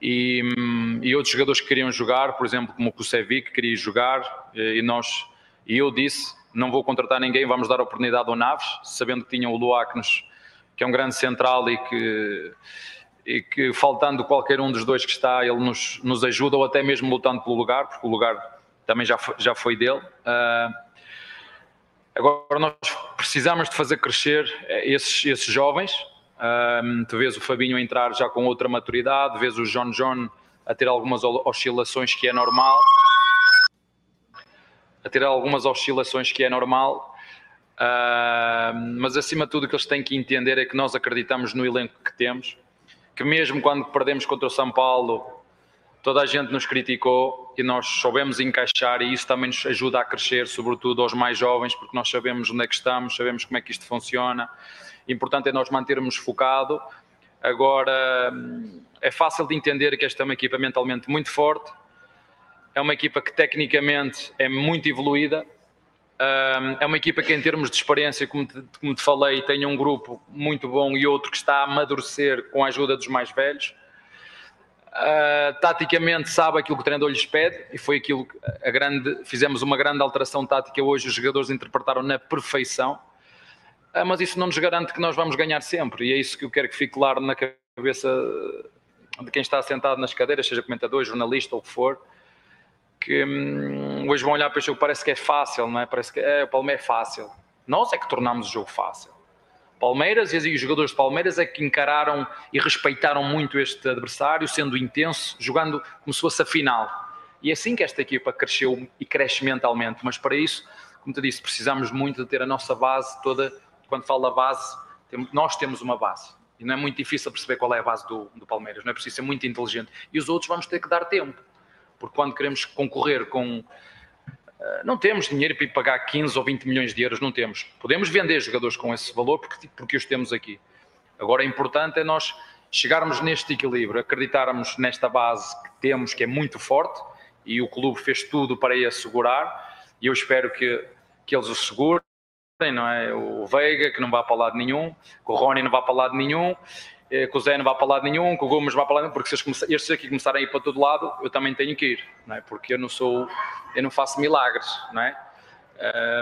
E, e outros jogadores que queriam jogar, por exemplo, como o Kusevic, que queria jogar, e nós, e eu disse, não vou contratar ninguém, vamos dar oportunidade ao Naves, sabendo que tinham o Luá que, é um grande central e que, e que faltando qualquer um dos dois que está, ele nos, nos ajuda, ou até mesmo lutando pelo lugar, porque o lugar também já foi, já foi dele. Uh, agora nós precisamos de fazer crescer esses, esses jovens. Uh, tu vês o Fabinho entrar já com outra maturidade, vês o John John a ter algumas oscilações que é normal a ter algumas oscilações que é normal, uh, mas acima de tudo o que eles têm que entender é que nós acreditamos no elenco que temos, que mesmo quando perdemos contra o São Paulo, toda a gente nos criticou e nós soubemos encaixar e isso também nos ajuda a crescer, sobretudo aos mais jovens, porque nós sabemos onde é que estamos, sabemos como é que isto funciona. Importante é nós mantermos focado. Agora, é fácil de entender que esta é uma equipa mentalmente muito forte, é uma equipa que tecnicamente é muito evoluída, é uma equipa que, em termos de experiência, como te, como te, falei, tem um grupo muito bom e outro que está a amadurecer com a ajuda dos mais velhos. Uh, taticamente, sabe aquilo que o treinador lhes pede e foi aquilo que a grande, fizemos uma grande alteração tática hoje. Os jogadores interpretaram na perfeição, uh, mas isso não nos garante que nós vamos ganhar sempre, e é isso que eu quero que fique claro na cabeça de quem está sentado nas cadeiras, seja comentador, jornalista ou o que for que hum, hoje vão olhar para este jogo, parece que é fácil, não é? Parece que é, o Palmeiras é fácil. Nós é que tornamos o jogo fácil. Palmeiras e os jogadores de Palmeiras é que encararam e respeitaram muito este adversário, sendo intenso, jogando como se fosse a final. E é assim que esta equipa cresceu e cresce mentalmente. Mas para isso, como te disse, precisamos muito de ter a nossa base toda. Quando falo da base, nós temos uma base. E não é muito difícil perceber qual é a base do, do Palmeiras. Não é preciso ser muito inteligente. E os outros vamos ter que dar tempo porque quando queremos concorrer com. Uh, não temos dinheiro para pagar 15 ou 20 milhões de euros, não temos. Podemos vender jogadores com esse valor porque, porque os temos aqui. Agora, o importante é nós chegarmos neste equilíbrio, acreditarmos nesta base que temos, que é muito forte, e o clube fez tudo para a assegurar, e eu espero que, que eles o segurem, não é? O Veiga, que não vá para lado nenhum, o Rony não vá para lado nenhum, eh, que o Zé não vá para lado nenhum, que o Gomes vá para lado nenhum, porque se estes, aqui começarem a ir para todo lado, eu também tenho que ir, não é? porque eu não sou, eu não faço milagres, não é?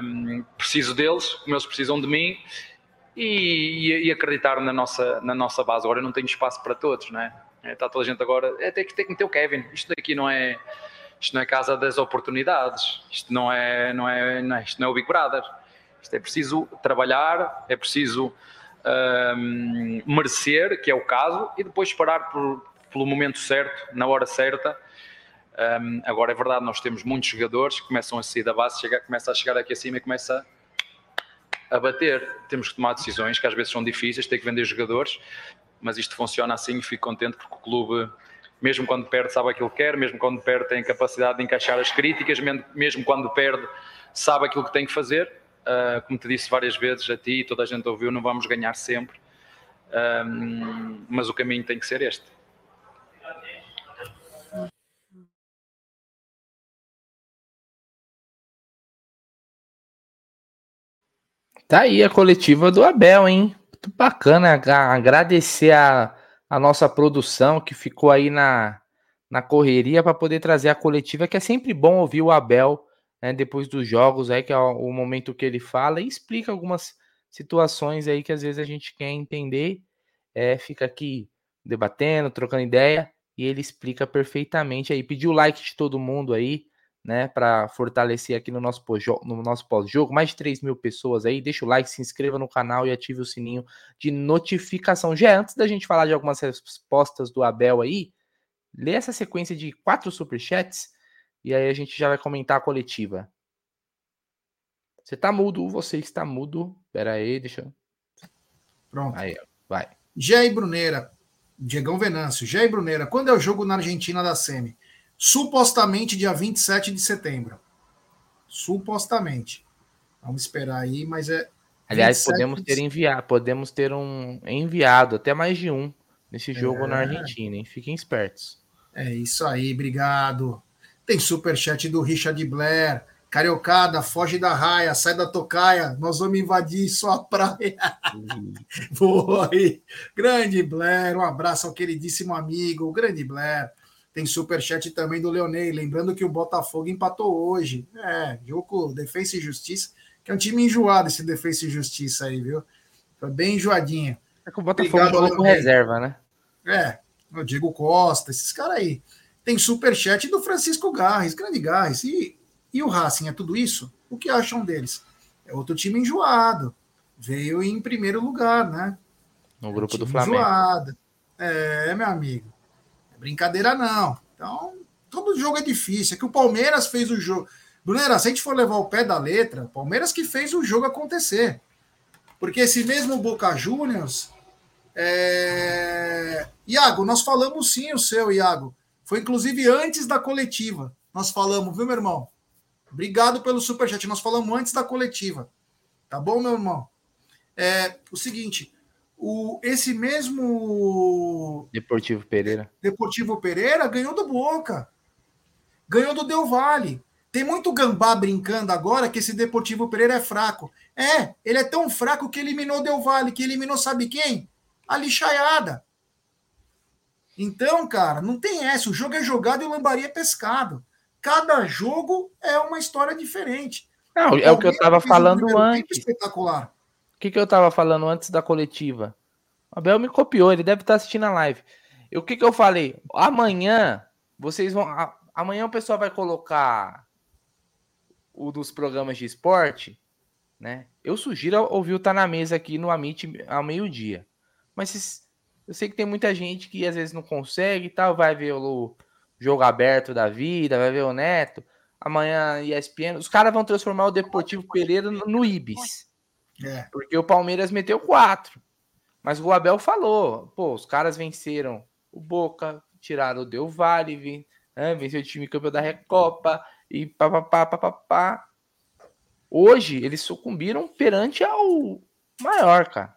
Um, preciso deles, como eles precisam de mim, e, e, acreditar na nossa, na nossa base. Agora eu não tenho espaço para todos, não é? Está toda a gente agora, é, tem, que, tem que meter o Kevin, isto daqui não é, isto não é casa das oportunidades, isto não é, não é, não é, isto não é o Big Brother, é preciso trabalhar, é preciso um, merecer, que é o caso, e depois esperar por, pelo momento certo, na hora certa. Um, agora é verdade, nós temos muitos jogadores que começam a sair da base, chega, começa a chegar aqui acima e começa a bater. Temos que tomar decisões que às vezes são difíceis, tem que vender jogadores, mas isto funciona assim e fico contente porque o clube, mesmo quando perde, sabe aquilo que quer, mesmo quando perde, tem capacidade de encaixar as críticas, mesmo quando perde, sabe aquilo que tem que fazer Uh, como te disse várias vezes a ti, toda a gente ouviu, não vamos ganhar sempre, um, mas o caminho tem que ser este. Tá aí a coletiva do Abel, hein? Muito bacana. Agradecer a, a nossa produção que ficou aí na, na correria para poder trazer a coletiva, que é sempre bom ouvir o Abel né, depois dos jogos, aí que é o momento que ele fala e explica algumas situações aí que às vezes a gente quer entender, é, fica aqui debatendo, trocando ideia e ele explica perfeitamente aí. Pediu o like de todo mundo aí, né, para fortalecer aqui no nosso no nosso pós-jogo, mais de 3 mil pessoas aí. Deixa o like, se inscreva no canal e ative o sininho de notificação. Já antes da gente falar de algumas respostas do Abel aí, lê essa sequência de quatro superchats e aí a gente já vai comentar a coletiva. Você tá mudo, você está mudo. Pera aí, deixa eu. Pronto. Aí, vai. Jair Bruneira, Diegão Venâncio. Jair Bruneira, quando é o jogo na Argentina da SEMI? Supostamente dia 27 de setembro. Supostamente. Vamos esperar aí, mas é. Aliás, podemos ter enviado, podemos ter um enviado, até mais de um, nesse jogo é... na Argentina, hein? Fiquem espertos. É isso aí, obrigado. Tem superchat do Richard Blair. Cariocada, foge da raia, sai da tocaia, nós vamos invadir sua praia. Boa aí. Grande Blair, um abraço ao queridíssimo amigo, o grande Blair. Tem superchat também do Leonei, lembrando que o Botafogo empatou hoje. É, jogo Defesa e Justiça, que é um time enjoado esse Defesa e Justiça aí, viu? Foi bem enjoadinho. É que o Botafogo Obrigado, jogou com reserva, né? É, o Diego Costa, esses caras aí. Tem superchat do Francisco Garres, grande Garres. E, e o Racing, é tudo isso? O que acham deles? É outro time enjoado. Veio em primeiro lugar, né? No grupo é do Flamengo. Enjoado. É, meu amigo. É brincadeira não. Então, todo jogo é difícil. É que o Palmeiras fez o jogo. Brunera, se a gente for levar o pé da letra, Palmeiras que fez o jogo acontecer. Porque esse mesmo Boca Juniors. É... Iago, nós falamos sim o seu, Iago. Foi inclusive antes da coletiva. Nós falamos, viu, meu irmão? Obrigado pelo superchat. Nós falamos antes da coletiva. Tá bom, meu irmão? É o seguinte: o, esse mesmo. Deportivo Pereira. Deportivo Pereira ganhou do Boca. Ganhou do Del Valle. Tem muito gambá brincando agora que esse Deportivo Pereira é fraco. É, ele é tão fraco que eliminou Del Valle, que eliminou sabe quem? A lixaiada. Então, cara, não tem essa. O jogo é jogado e o lambari é pescado. Cada jogo é uma história diferente. Não, é o que eu estava falando antes. Espetacular. O que, que eu estava falando antes da coletiva? O Abel me copiou, ele deve estar assistindo a live. E o que, que eu falei? Amanhã, vocês vão. Amanhã o pessoal vai colocar o dos programas de esporte, né? Eu sugiro ouvir o Tá na Mesa aqui no Amit ao meio-dia. Mas eu sei que tem muita gente que às vezes não consegue e tal, vai ver o jogo aberto da vida, vai ver o Neto. Amanhã ESPN, os caras vão transformar o Deportivo Pereira no Ibis. É. Porque o Palmeiras meteu quatro. Mas o Abel falou, pô, os caras venceram o Boca, tiraram o Del Valle, né, venceu o time campeão da Recopa, e papapá, papapá. Hoje, eles sucumbiram perante ao maior, cara.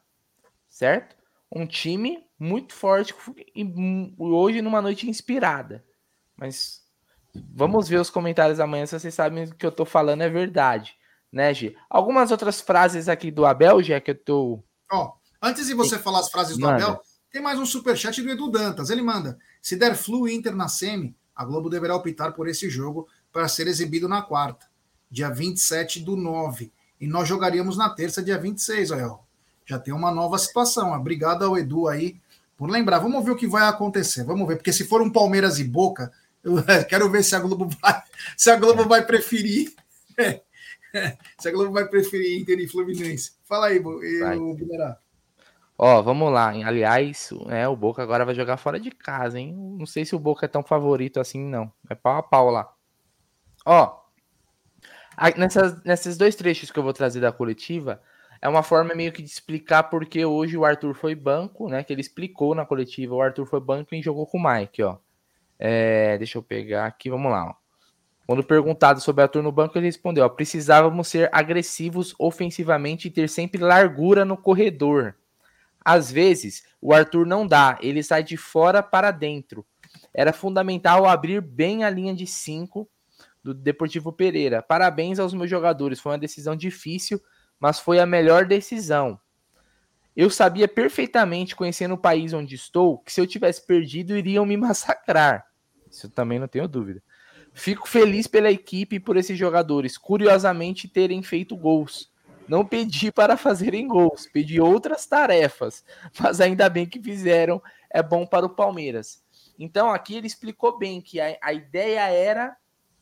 Certo? Um time muito forte e hoje numa noite inspirada. Mas vamos ver os comentários amanhã se vocês sabem que eu tô falando é verdade, né, G? Algumas outras frases aqui do Abel, já que eu tô. Ó, oh, antes de você falar as frases do manda. Abel, tem mais um superchat do Edu Dantas. Ele manda: se der flu Inter na semi, a Globo deverá optar por esse jogo para ser exibido na quarta, dia 27 do 9. E nós jogaríamos na terça, dia 26, olha. Já tem uma nova situação. Obrigado ao Edu aí por lembrar. Vamos ver o que vai acontecer. Vamos ver, porque se for um Palmeiras e Boca, eu quero ver se a Globo vai, se a Globo vai preferir. se a Globo vai preferir Inter e Fluminense. Fala aí, Bunerá. Ó, vamos lá. Aliás, é, o Boca agora vai jogar fora de casa, hein? Não sei se o Boca é tão favorito assim, não. É pau a pau lá. Ó, nessas, nesses dois trechos que eu vou trazer da coletiva, é uma forma meio que de explicar porque hoje o Arthur foi banco, né? Que ele explicou na coletiva. O Arthur foi banco e jogou com o Mike, ó. É, deixa eu pegar aqui, vamos lá. Ó. Quando perguntado sobre Arthur no banco, ele respondeu: ó, precisávamos ser agressivos ofensivamente e ter sempre largura no corredor. Às vezes, o Arthur não dá, ele sai de fora para dentro. Era fundamental abrir bem a linha de cinco do Deportivo Pereira. Parabéns aos meus jogadores, foi uma decisão difícil, mas foi a melhor decisão. Eu sabia perfeitamente, conhecendo o país onde estou, que se eu tivesse perdido, iriam me massacrar. Isso também não tenho dúvida. Fico feliz pela equipe e por esses jogadores, curiosamente, terem feito gols. Não pedi para fazerem gols, pedi outras tarefas, mas ainda bem que fizeram, é bom para o Palmeiras. Então aqui ele explicou bem que a, a ideia era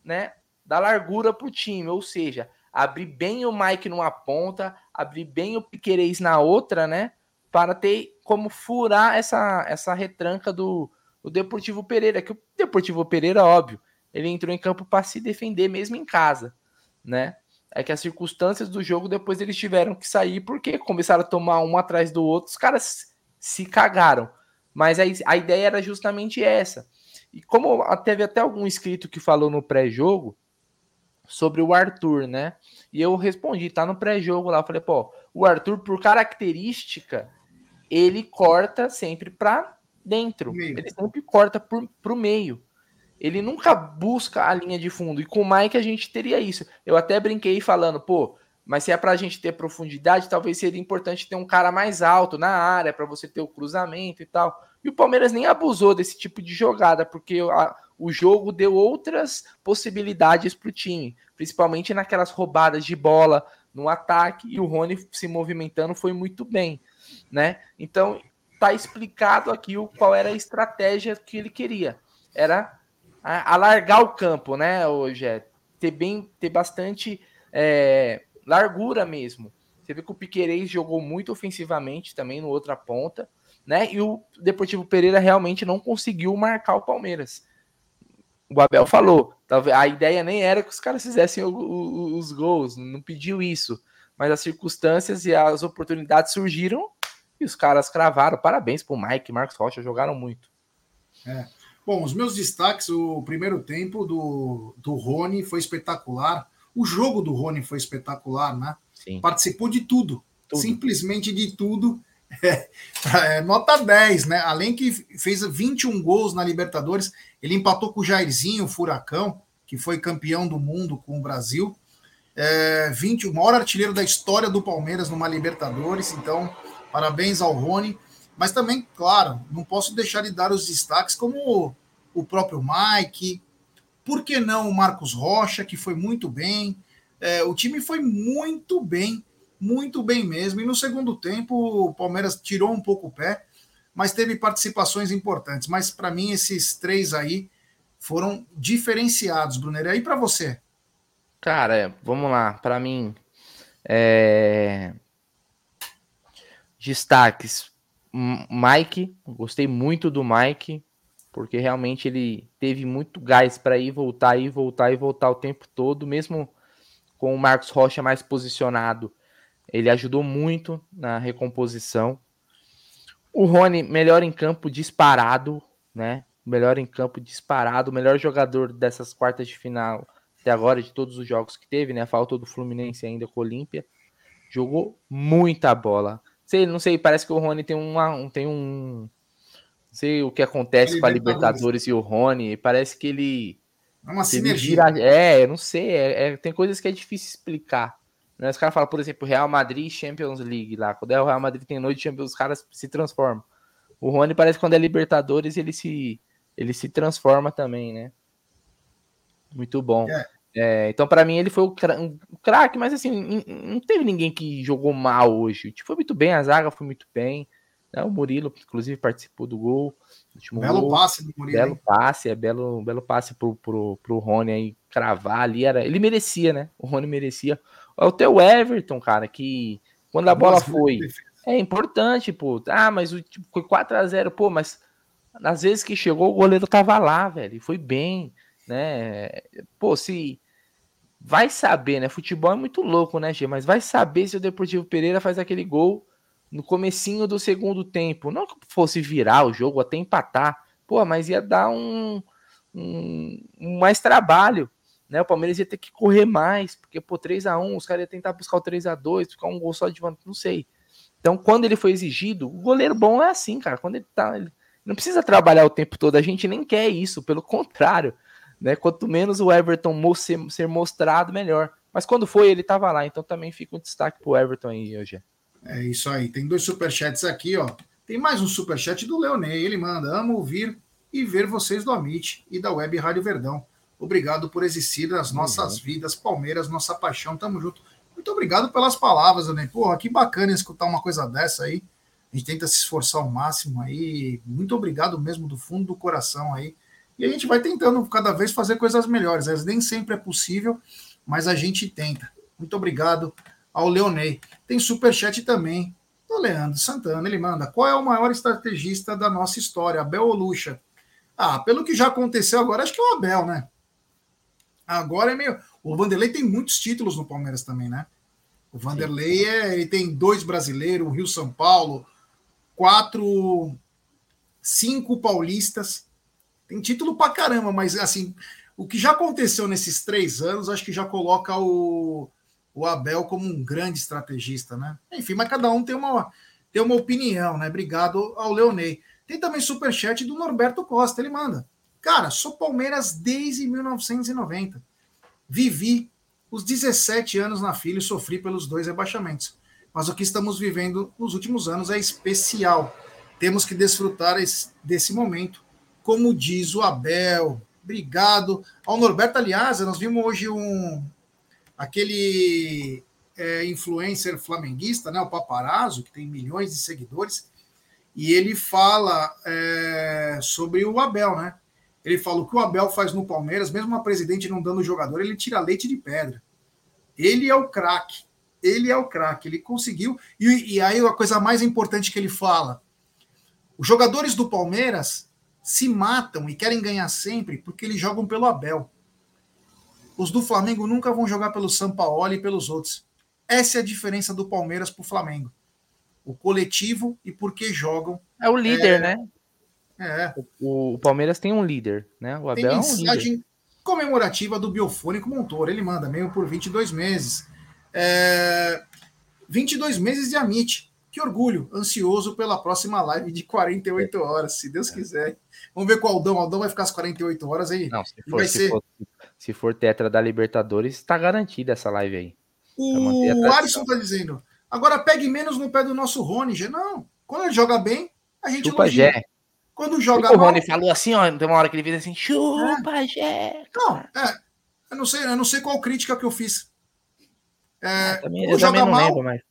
né, dar largura para o time, ou seja, abrir bem o Mike numa ponta, abrir bem o Piquerez na outra, né, para ter como furar essa, essa retranca do, do Deportivo Pereira, que o Deportivo Pereira, óbvio, ele entrou em campo para se defender mesmo em casa, né? É que as circunstâncias do jogo depois eles tiveram que sair porque começaram a tomar um atrás do outro, os caras se cagaram. Mas a, a ideia era justamente essa. E como teve até algum inscrito que falou no pré-jogo sobre o Arthur, né? E eu respondi, tá no pré-jogo lá. Falei, pô, o Arthur, por característica, ele corta sempre para dentro. Ele sempre corta por, pro meio. ele nunca busca a linha de fundo. E com o Mike a gente teria isso. Eu até brinquei falando, pô, mas se é para a gente ter profundidade, talvez seria importante ter um cara mais alto na área para você ter o cruzamento e tal. E o Palmeiras nem abusou desse tipo de jogada, porque a, o jogo deu outras possibilidades para o time, principalmente naquelas roubadas de bola no ataque e o Rony se movimentando foi muito bem, né? Então tá explicado aqui o, qual era a estratégia que ele queria. Era alargar o campo, né, hoje é ter bem, ter bastante é, largura mesmo. Você vê que o Piquerez jogou muito ofensivamente também no outra ponta, né? E o Deportivo Pereira realmente não conseguiu marcar o Palmeiras. O Abel falou, a ideia nem era que os caras fizessem os gols, não pediu isso, mas as circunstâncias e as oportunidades surgiram e os caras cravaram. Parabéns pro Mike, Marcos Rocha, jogaram muito. É. Bom, os meus destaques, o primeiro tempo do, do Rony foi espetacular. O jogo do Rony foi espetacular, né? Sim. Participou de tudo, tudo. simplesmente de tudo. É, é, nota 10, né? Além que fez 21 gols na Libertadores, ele empatou com o Jairzinho, o Furacão, que foi campeão do mundo com o Brasil. É, 20, o maior artilheiro da história do Palmeiras numa Libertadores. Então, parabéns ao Rony. Mas também, claro, não posso deixar de dar os destaques como o próprio Mike, por que não o Marcos Rocha, que foi muito bem? É, o time foi muito bem, muito bem mesmo. E no segundo tempo, o Palmeiras tirou um pouco o pé, mas teve participações importantes. Mas para mim, esses três aí foram diferenciados, Brunner. E aí para você? Cara, vamos lá. Para mim, é... destaques. Mike, gostei muito do Mike porque realmente ele teve muito gás para ir voltar e voltar e voltar o tempo todo, mesmo com o Marcos Rocha mais posicionado. Ele ajudou muito na recomposição. O Rony, melhor em campo disparado, né? Melhor em campo disparado, melhor jogador dessas quartas de final até agora, de todos os jogos que teve, né? Faltou do Fluminense ainda com o Olímpia. Jogou muita bola. Sei, não sei, parece que o Rony tem, uma, tem um, sei o que acontece com a Libertadores e o Rony, parece que ele. É uma sinergia. Vira, é, não sei, é, é, tem coisas que é difícil explicar. Né? Os caras falam, por exemplo, Real Madrid Champions League lá. Quando é o Real Madrid tem noite de Champions, os caras se transformam. O Rony parece que quando é Libertadores ele se, ele se transforma também, né? Muito bom. É. É, então, para mim, ele foi o craque, mas assim, não teve ninguém que jogou mal hoje. Tipo, foi muito bem, a zaga foi muito bem. Né? O Murilo, inclusive, participou do gol. Do belo gol. passe do Murilo. Belo hein? passe, é belo, belo passe pro, pro, pro Rony aí cravar ali. Era, ele merecia, né? O Rony merecia. O teu Everton, cara, que quando a bola foi. É importante, pô. Ah, mas o tipo, foi 4x0, pô, mas às vezes que chegou, o goleiro tava lá, velho. E foi bem, né? Pô, se. Vai saber, né? Futebol é muito louco, né, G? Mas vai saber se o Deportivo Pereira faz aquele gol no comecinho do segundo tempo. Não que fosse virar o jogo, até empatar. Pô, mas ia dar um, um, um mais trabalho. Né? O Palmeiras ia ter que correr mais, porque, pô, 3 a 1 os caras iam tentar buscar o 3 a 2 ficar um gol só de vantagem, não sei. Então, quando ele foi exigido, o goleiro bom é assim, cara. Quando ele tá. Ele não precisa trabalhar o tempo todo, a gente nem quer isso, pelo contrário. Né? Quanto menos o Everton ser, ser mostrado, melhor. Mas quando foi, ele tava lá, então também fica um destaque pro Everton aí hoje. É isso aí. Tem dois superchats aqui, ó. Tem mais um superchat do Leonei. Ele manda: Amo ouvir e ver vocês do Amit e da Web Rádio Verdão. Obrigado por existir nas nossas uhum. vidas. Palmeiras, nossa paixão. Tamo junto. Muito obrigado pelas palavras, Leonei. Porra, que bacana escutar uma coisa dessa aí. A gente tenta se esforçar ao máximo aí. Muito obrigado mesmo do fundo do coração aí. E a gente vai tentando cada vez fazer coisas melhores. Às nem sempre é possível, mas a gente tenta. Muito obrigado ao Leonei. Tem superchat também do Leandro Santana. Ele manda: qual é o maior estrategista da nossa história, Abel ou Lucha? Ah, pelo que já aconteceu agora, acho que é o Abel, né? Agora é meio. O Vanderlei tem muitos títulos no Palmeiras também, né? O Vanderlei é, ele tem dois brasileiros, o Rio São Paulo, quatro, cinco paulistas. Tem título pra caramba, mas assim, o que já aconteceu nesses três anos, acho que já coloca o, o Abel como um grande estrategista, né? Enfim, mas cada um tem uma, tem uma opinião, né? Obrigado ao Leonei. Tem também superchat do Norberto Costa, ele manda. Cara, sou Palmeiras desde 1990. Vivi os 17 anos na fila e sofri pelos dois rebaixamentos. Mas o que estamos vivendo nos últimos anos é especial. Temos que desfrutar esse, desse momento. Como diz o Abel. Obrigado. Ao Norberto, aliás, nós vimos hoje um aquele é, influencer flamenguista, né, o Paparazzo, que tem milhões de seguidores, e ele fala é, sobre o Abel, né? Ele fala o que o Abel faz no Palmeiras, mesmo a presidente não dando jogador, ele tira leite de pedra. Ele é o craque. Ele é o craque. Ele conseguiu. E, e aí a coisa mais importante que ele fala: os jogadores do Palmeiras se matam e querem ganhar sempre porque eles jogam pelo Abel. Os do Flamengo nunca vão jogar pelo Sampaoli e pelos outros. Essa é a diferença do Palmeiras para o Flamengo. O coletivo e por que jogam. É o líder, é, né? É. O, o, Palmeiras tem um líder, né? O Abel tem é um mensagem comemorativa do Biofônico Montouro. Ele manda meio por 22 meses. É, 22 meses de Amit. Que orgulho, ansioso pela próxima live de 48 horas, se Deus quiser. Vamos ver com o Aldão. O Aldão vai ficar as 48 horas aí. Não, se for, se ser- for, se for tetra da Libertadores, tá garantida essa live aí. O. Alisson tá dizendo. Agora pegue menos no pé do nosso Rony. Não. Quando ele joga bem, a gente Chupa elogia. Gé. Quando joga O mal. Rony falou assim, ó, tem uma hora que ele fez assim, chupa Gé. Não, é. Eu não sei, eu não sei qual crítica que eu fiz. É, Também, quando eu também joga não mal, lembro, mas...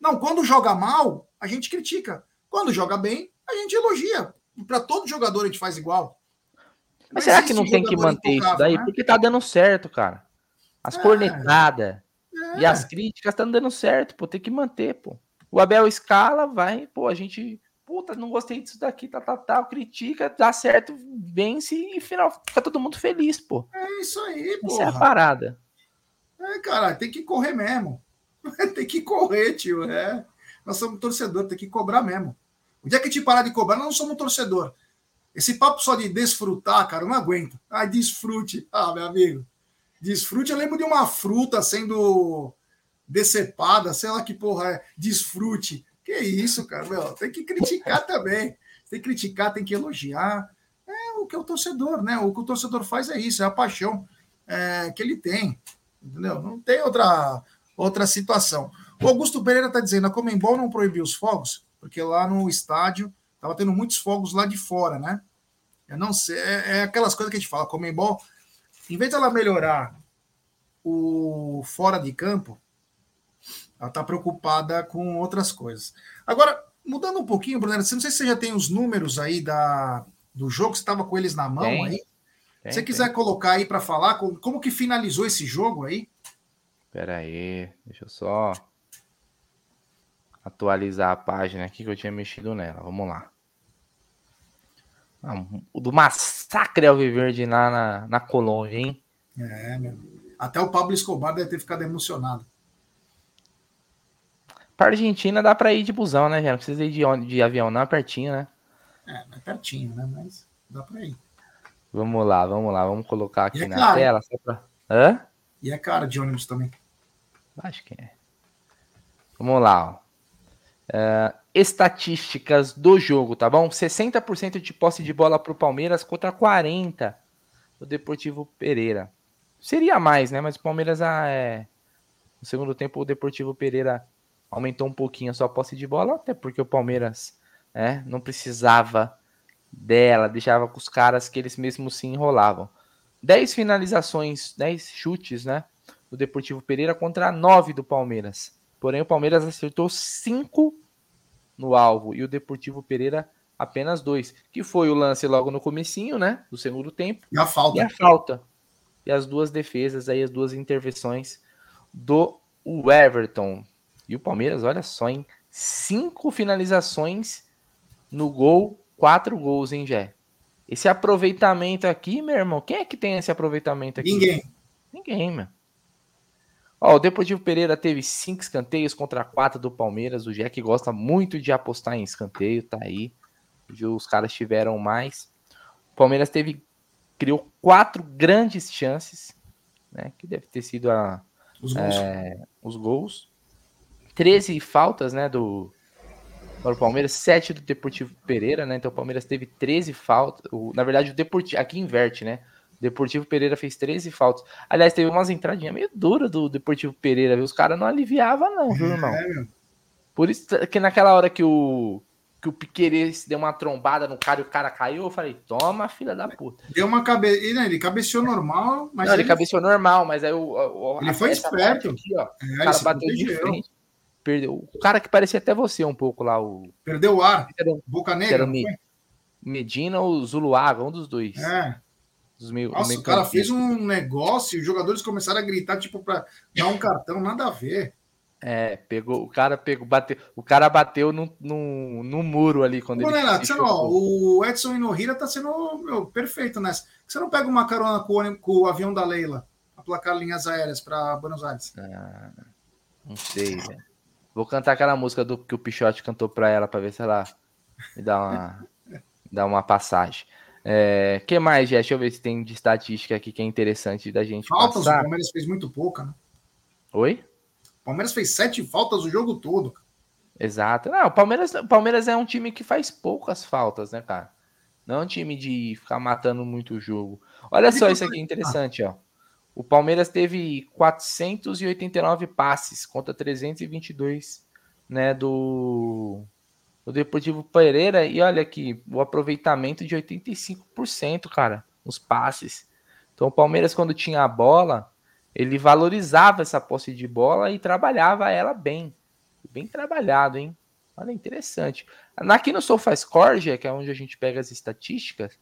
Não, quando joga mal, a gente critica. Quando joga bem, a gente elogia. Para todo jogador a gente faz igual. Mas será que não tem que manter isso daí? né? Porque tá dando certo, cara. As É. cornetadas É. e as críticas estão dando certo, pô. Tem que manter, pô. O Abel escala, vai, pô, a gente. Puta, não gostei disso daqui, tá, tá, tá, critica, dá certo, vence e final fica todo mundo feliz, pô. É isso aí, Essa é a parada. É, cara, tem que correr mesmo. tem que correr, tio. É. Nós somos torcedor, tem que cobrar mesmo. O dia que a gente parar de cobrar, nós não somos torcedor. Esse papo só de desfrutar, cara, eu não aguento. Ah, desfrute. Ah, meu amigo. Desfrute, eu lembro de uma fruta sendo decepada, sei lá que porra é. Desfrute. Que isso, cara, meu, tem que criticar também. Tem que criticar, tem que elogiar. É o que o torcedor, né? O que o torcedor faz é isso, é a paixão é, que ele tem. Entendeu? Não tem outra, outra situação. O Augusto Pereira está dizendo: a Comembol não proibiu os fogos, porque lá no estádio estava tendo muitos fogos lá de fora, né? Eu não sei, é, é aquelas coisas que a gente fala: a Comembol, em vez de ela melhorar o fora de campo, ela está preocupada com outras coisas. Agora, mudando um pouquinho, Brunero, não sei se você já tem os números aí da, do jogo, você estava com eles na mão Tem. aí. Tem, Se você tem. quiser colocar aí para falar como, como que finalizou esse jogo aí? Pera aí, deixa eu só atualizar a página aqui que eu tinha mexido nela. Vamos lá. Ah, o do massacre ao Viverde lá na, na Colômbia, hein? É, meu. Até o Pablo Escobar deve ter ficado emocionado. Pra Argentina dá pra ir de busão, né, gente? Não precisa ir de, de avião, não, é pertinho, né? É, é pertinho, né? Mas dá para ir. Vamos lá, vamos lá, vamos colocar aqui E é na caro, tela. Só pra... Hã? E é caro de ônibus também. Acho que é. Vamos lá, ó. É, estatísticas do jogo, tá bom? 60% de posse de bola pro Palmeiras contra 40% do Deportivo Pereira. Seria mais, né? Mas o Palmeiras, ah, é... no segundo tempo, o Deportivo Pereira aumentou um pouquinho a sua posse de bola, até porque o Palmeiras né, não precisava dela, deixava com os caras que eles mesmos se enrolavam. 10 finalizações, 10 chutes, né? Do Deportivo Pereira contra 9 do Palmeiras. Porém, o Palmeiras acertou 5 no alvo e o Deportivo Pereira apenas 2. Que foi o lance logo no comecinho, né? Do segundo tempo. E a falta. E a falta. E as duas defesas aí, as duas intervenções do Everton. E o Palmeiras, olha só, em cinco finalizações no gol, quatro gols, hein, Jé? Esse aproveitamento aqui, meu irmão, quem é que tem esse aproveitamento aqui? Ninguém. Ninguém, meu. Ó, o Deportivo Pereira teve cinco escanteios contra quatro do Palmeiras. O Jack gosta muito de apostar em escanteio, tá aí. Os caras tiveram mais. O Palmeiras teve criou quatro grandes chances, né? Que deve ter sido a, Os gols. é, os gols. 13 faltas, né? Do para o Palmeiras, 7 do Deportivo Pereira, né? Então o Palmeiras teve 13 faltas. O, na verdade, o Deportivo. Aqui inverte, né? O Deportivo Pereira fez 13 faltas. Aliás, teve umas entradinhas meio duras do Deportivo Pereira, viu? Os caras não aliviavam, não, viu, irmão? É, Por isso que naquela hora que o, que o Piqueires deu uma trombada no cara e o cara caiu, eu falei, toma, filha da puta. Deu uma cabeça. Ele, ele cabeceou normal, mas. Não, ele, ele cabeceou normal, mas aí o. o ele foi esperto. Aqui, ó, é, o cara bateu protegeu. de frente. Perdeu. O cara que parecia até você um pouco lá. O... Perdeu o ar. Era, Boca Negra. Era Medina ou Zuluaga, um dos dois. É. Dos meio, Nossa, meio o cara fez um negócio e os jogadores começaram a gritar, tipo, para dar um cartão, nada a ver. É, pegou, o cara pegou, bateu, o cara bateu no, no, no muro ali quando Ô, ele. Renato, ó, o Edson Inohira tá sendo meu, perfeito nessa. Você não pega uma carona com o, com o avião da Leila, aplacar linhas aéreas para Buenos Aires? Ah, não sei, velho. Vou cantar aquela música do que o Pichote cantou para ela para ver se ela me dá uma, dá uma passagem. É, que mais, Jé? Deixa eu ver se tem de estatística aqui que é interessante da gente. Faltas, passar. o Palmeiras fez muito pouca, né? Oi? O Palmeiras fez sete faltas o jogo todo. Exato. Não, o Palmeiras, o Palmeiras é um time que faz poucas faltas, né, cara? Não é um time de ficar matando muito o jogo. Olha só isso aqui interessante, ó. O Palmeiras teve 489 passes contra 322, né, do o Deportivo Pereira, e olha aqui, o aproveitamento de 85%, cara, nos passes. Então o Palmeiras, quando tinha a bola, ele valorizava essa posse de bola e trabalhava ela bem. Bem trabalhado, hein? Olha, interessante. Aqui no SofaScore, que é onde a gente pega as estatísticas,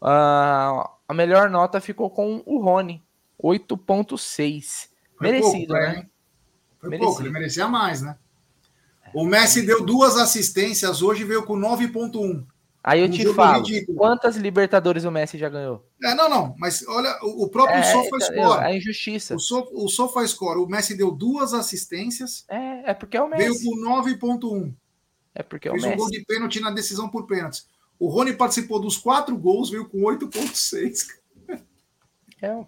a melhor nota ficou com o Rony, 8.6. Merecido, pouco, né? Foi Merecido. pouco, ele merecia mais, né? O Messi deu duas assistências hoje veio com 9.1. Aí eu um te falo, ridículo. quantas Libertadores o Messi já ganhou? É, não, não, mas olha, o, próprio é, SofaScore. É injustiça. O, so, o SofaScore, o Messi deu duas assistências. É, é porque é o Messi. Veio com 9.1. É porque é o Fez Messi. um gol de pênalti na decisão por pênaltis. O Rony participou dos quatro gols, veio com 8.6. É.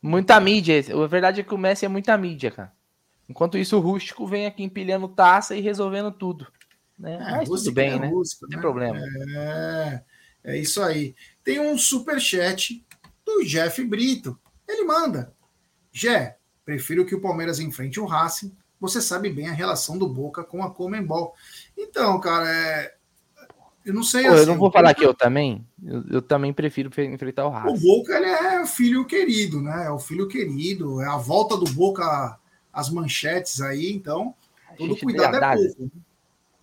Muita mídia. A verdade é que o Messi é muita mídia, cara. Enquanto isso, o Rústico vem aqui empilhando taça e resolvendo tudo. Né? É, Mas tudo bem, é né? Rústico, Não tem né? problema. É, é isso aí. Tem um super chat do Jeff Brito. Ele manda. Jé, prefiro que o Palmeiras enfrente o Racing. Você sabe bem a relação do Boca com a Comembol. Então, cara, é... eu não sei. Pô, assim, eu não vou falar que eu também. Eu, eu, também prefiro enfrentar o Racing. O Boca ele é filho querido, né? É o filho querido. É a volta do Boca as manchetes aí, então todo cuidado é pouco. Né?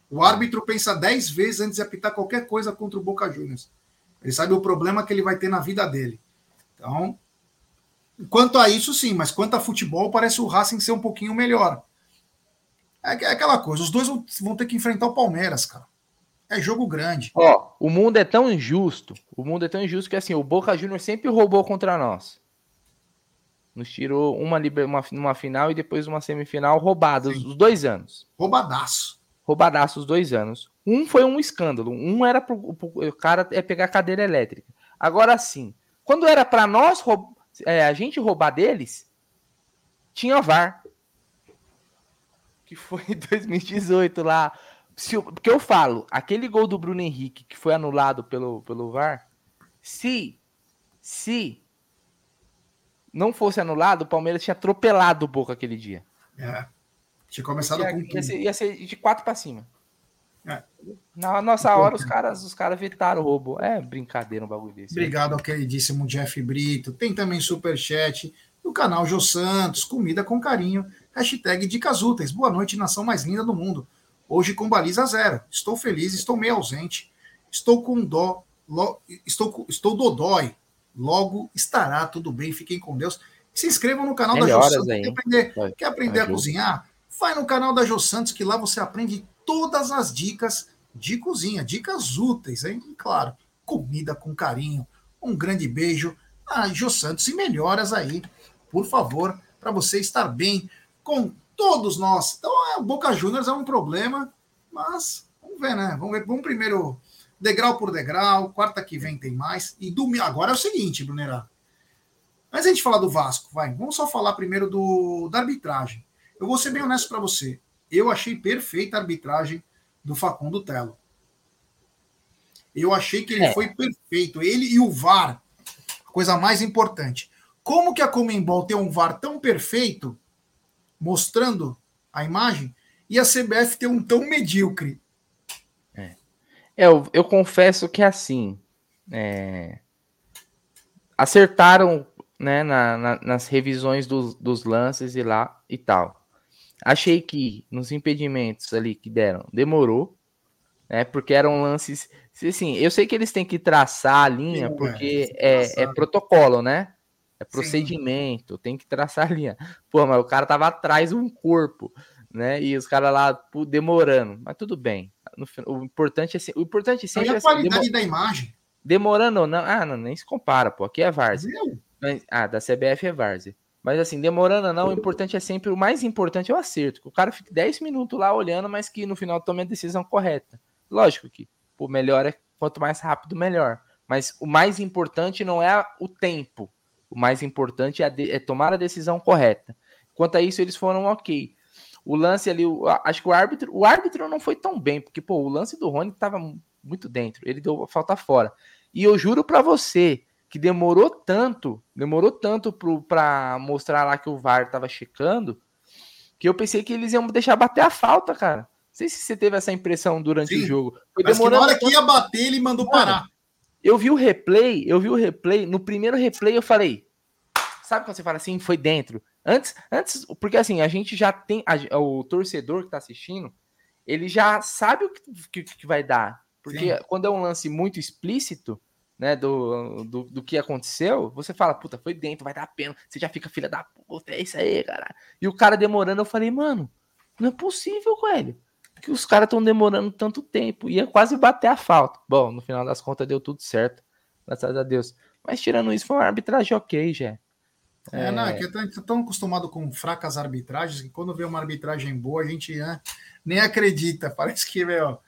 O árbitro pensa dez vezes antes de apitar qualquer coisa contra o Boca Juniors. Ele sabe o problema que ele vai ter na vida dele. Então, quanto a isso, sim, mas quanto a futebol, parece o Racing ser um pouquinho melhor. É, é aquela coisa, os dois vão ter que enfrentar o Palmeiras, cara. É jogo grande. Ó, o mundo é tão injusto, o mundo é tão injusto que assim, o Boca Juniors sempre roubou contra nós. Nos tirou uma, uma, uma final e depois uma semifinal roubadas os dois anos. Roubadaço. Roubadaço os dois anos. Um foi um escândalo. Um era pro, pro o cara é pegar cadeira elétrica. Agora sim, quando era para nós é, a gente roubar deles, tinha VAR. Que foi em 2018 lá. Se, porque eu falo, aquele gol do Bruno Henrique que foi anulado pelo, pelo VAR, se se não fosse anulado, o Palmeiras tinha atropelado o Boca aquele dia. É. Tinha começado ia, com tudo. Ia ser, ia ser de quatro para cima. É. Na nossa hora, os caras, os caras vetaram o roubo. É brincadeira um bagulho desse. Obrigado ao queridíssimo Jeff Brito. Tem também superchat do canal Jô Santos. Comida com carinho. Hashtag Dicas Úteis. Boa noite, nação mais linda do mundo. Hoje com baliza zero. Estou feliz, estou meio ausente. Estou com dó. Lo, estou, estou dodói logo estará tudo bem. Fiquem com Deus. Se inscrevam no canal Melhoras da Jô Santos. Quer aprender, quer aprender a cozinhar? Vai no canal da Jô Santos, que lá você aprende todas as dicas de cozinha, dicas úteis, hein? E claro, comida com carinho. Um grande beijo a Jô Santos e melhoras aí, por favor, para você estar bem com todos nós. Então, é, o Boca Juniors é um problema, mas vamos ver, né? Vamos ver. Vamos primeiro degrau por degrau. Quarta que vem tem mais. E domingo. Agora é o seguinte, Brunerá. Mas a gente falar do Vasco, vai. Vamos só falar primeiro do, da arbitragem. Eu vou ser bem honesto para você. Eu achei perfeita a arbitragem do Facundo Telo. Eu achei que ele é. foi perfeito. Ele e o VAR, a coisa mais importante. Como que a Comembol tem um VAR tão perfeito, mostrando a imagem, e a CBF tem um tão medíocre? É. Eu, eu confesso que é assim. É... Acertaram né, na, na, nas revisões dos, dos lances e lá e tal. Achei que nos impedimentos ali que deram, demorou, né? Porque eram lances Sim, eu sei que eles têm que traçar a linha, Sim, porque é, é, protocolo, né? É procedimento, Sim. tem que traçar a linha. Pô, mas o cara tava atrás de um corpo, né? E os caras lá pô, demorando. Mas tudo bem. No, o importante é o importante sempre e a qualidade da imagem. Demorando ou não, ah, não, nem se compara, pô. Aqui é Várzea. Ah, da CBF é Várzea. Mas assim, demorando ou não, o importante é sempre, o mais importante é o acerto. Que o cara fique 10 minutos lá olhando, mas que no final tome a decisão correta. Lógico que pô, melhor é quanto mais rápido, melhor. Mas o mais importante não é o tempo. O mais importante é, de, é tomar a decisão correta. Quanto a isso, eles foram ok. O lance ali, o, acho que o árbitro, o árbitro não foi tão bem, porque pô, o lance do Rony estava muito dentro, ele deu a falta fora. E eu juro para você que demorou tanto, demorou tanto para mostrar lá que o VAR estava checando, que eu pensei que eles iam deixar bater a falta, cara sei se você teve essa impressão durante Sim, o jogo. Foi mas demorando. na hora que ia bater, ele mandou parar. Eu vi o replay, eu vi o replay. No primeiro replay, eu falei. Sabe quando você fala assim, foi dentro? Antes, antes, porque assim, a gente já tem. A, o torcedor que tá assistindo, ele já sabe o que, que, que vai dar. Porque Sim. quando é um lance muito explícito, né, do, do, do, que aconteceu, você fala, puta, foi dentro, vai dar pena. Você já fica filha da puta, é isso aí, cara. E o cara demorando, eu falei, mano, não é possível, velho que os caras estão demorando tanto tempo. Ia quase bater a falta. Bom, no final das contas deu tudo certo. Graças a Deus. Mas tirando isso, foi uma arbitragem ok, já. É, é... não, é que a gente tá tão acostumado com fracas arbitragens que quando vê uma arbitragem boa, a gente né, nem acredita. Parece que, meu.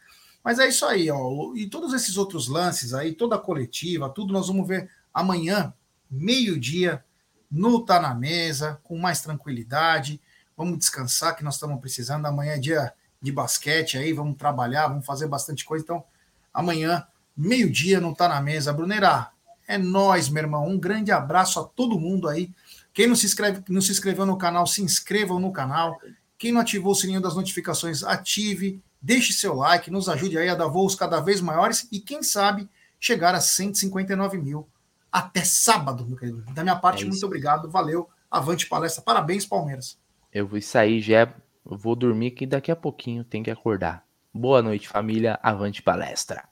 Mas é isso aí, ó. E todos esses outros lances aí, toda a coletiva, tudo nós vamos ver amanhã, meio-dia, no Tá na Mesa, com mais tranquilidade. Vamos descansar, que nós estamos precisando. Amanhã é dia de basquete aí, vamos trabalhar, vamos fazer bastante coisa. Então, amanhã, meio-dia, não tá na mesa. Brunerá, é nós, meu irmão. Um grande abraço a todo mundo aí. Quem não se, inscreve, não se inscreveu no canal, se inscrevam no canal. Quem não ativou o sininho das notificações, ative, deixe seu like, nos ajude aí a dar voos cada vez maiores e, quem sabe, chegar a 159 mil até sábado, meu querido. Da minha parte, é muito obrigado, valeu. Avante palestra, parabéns, Palmeiras. Eu vou sair já eu vou dormir que daqui a pouquinho tem que acordar. Boa noite, família. Avante palestra.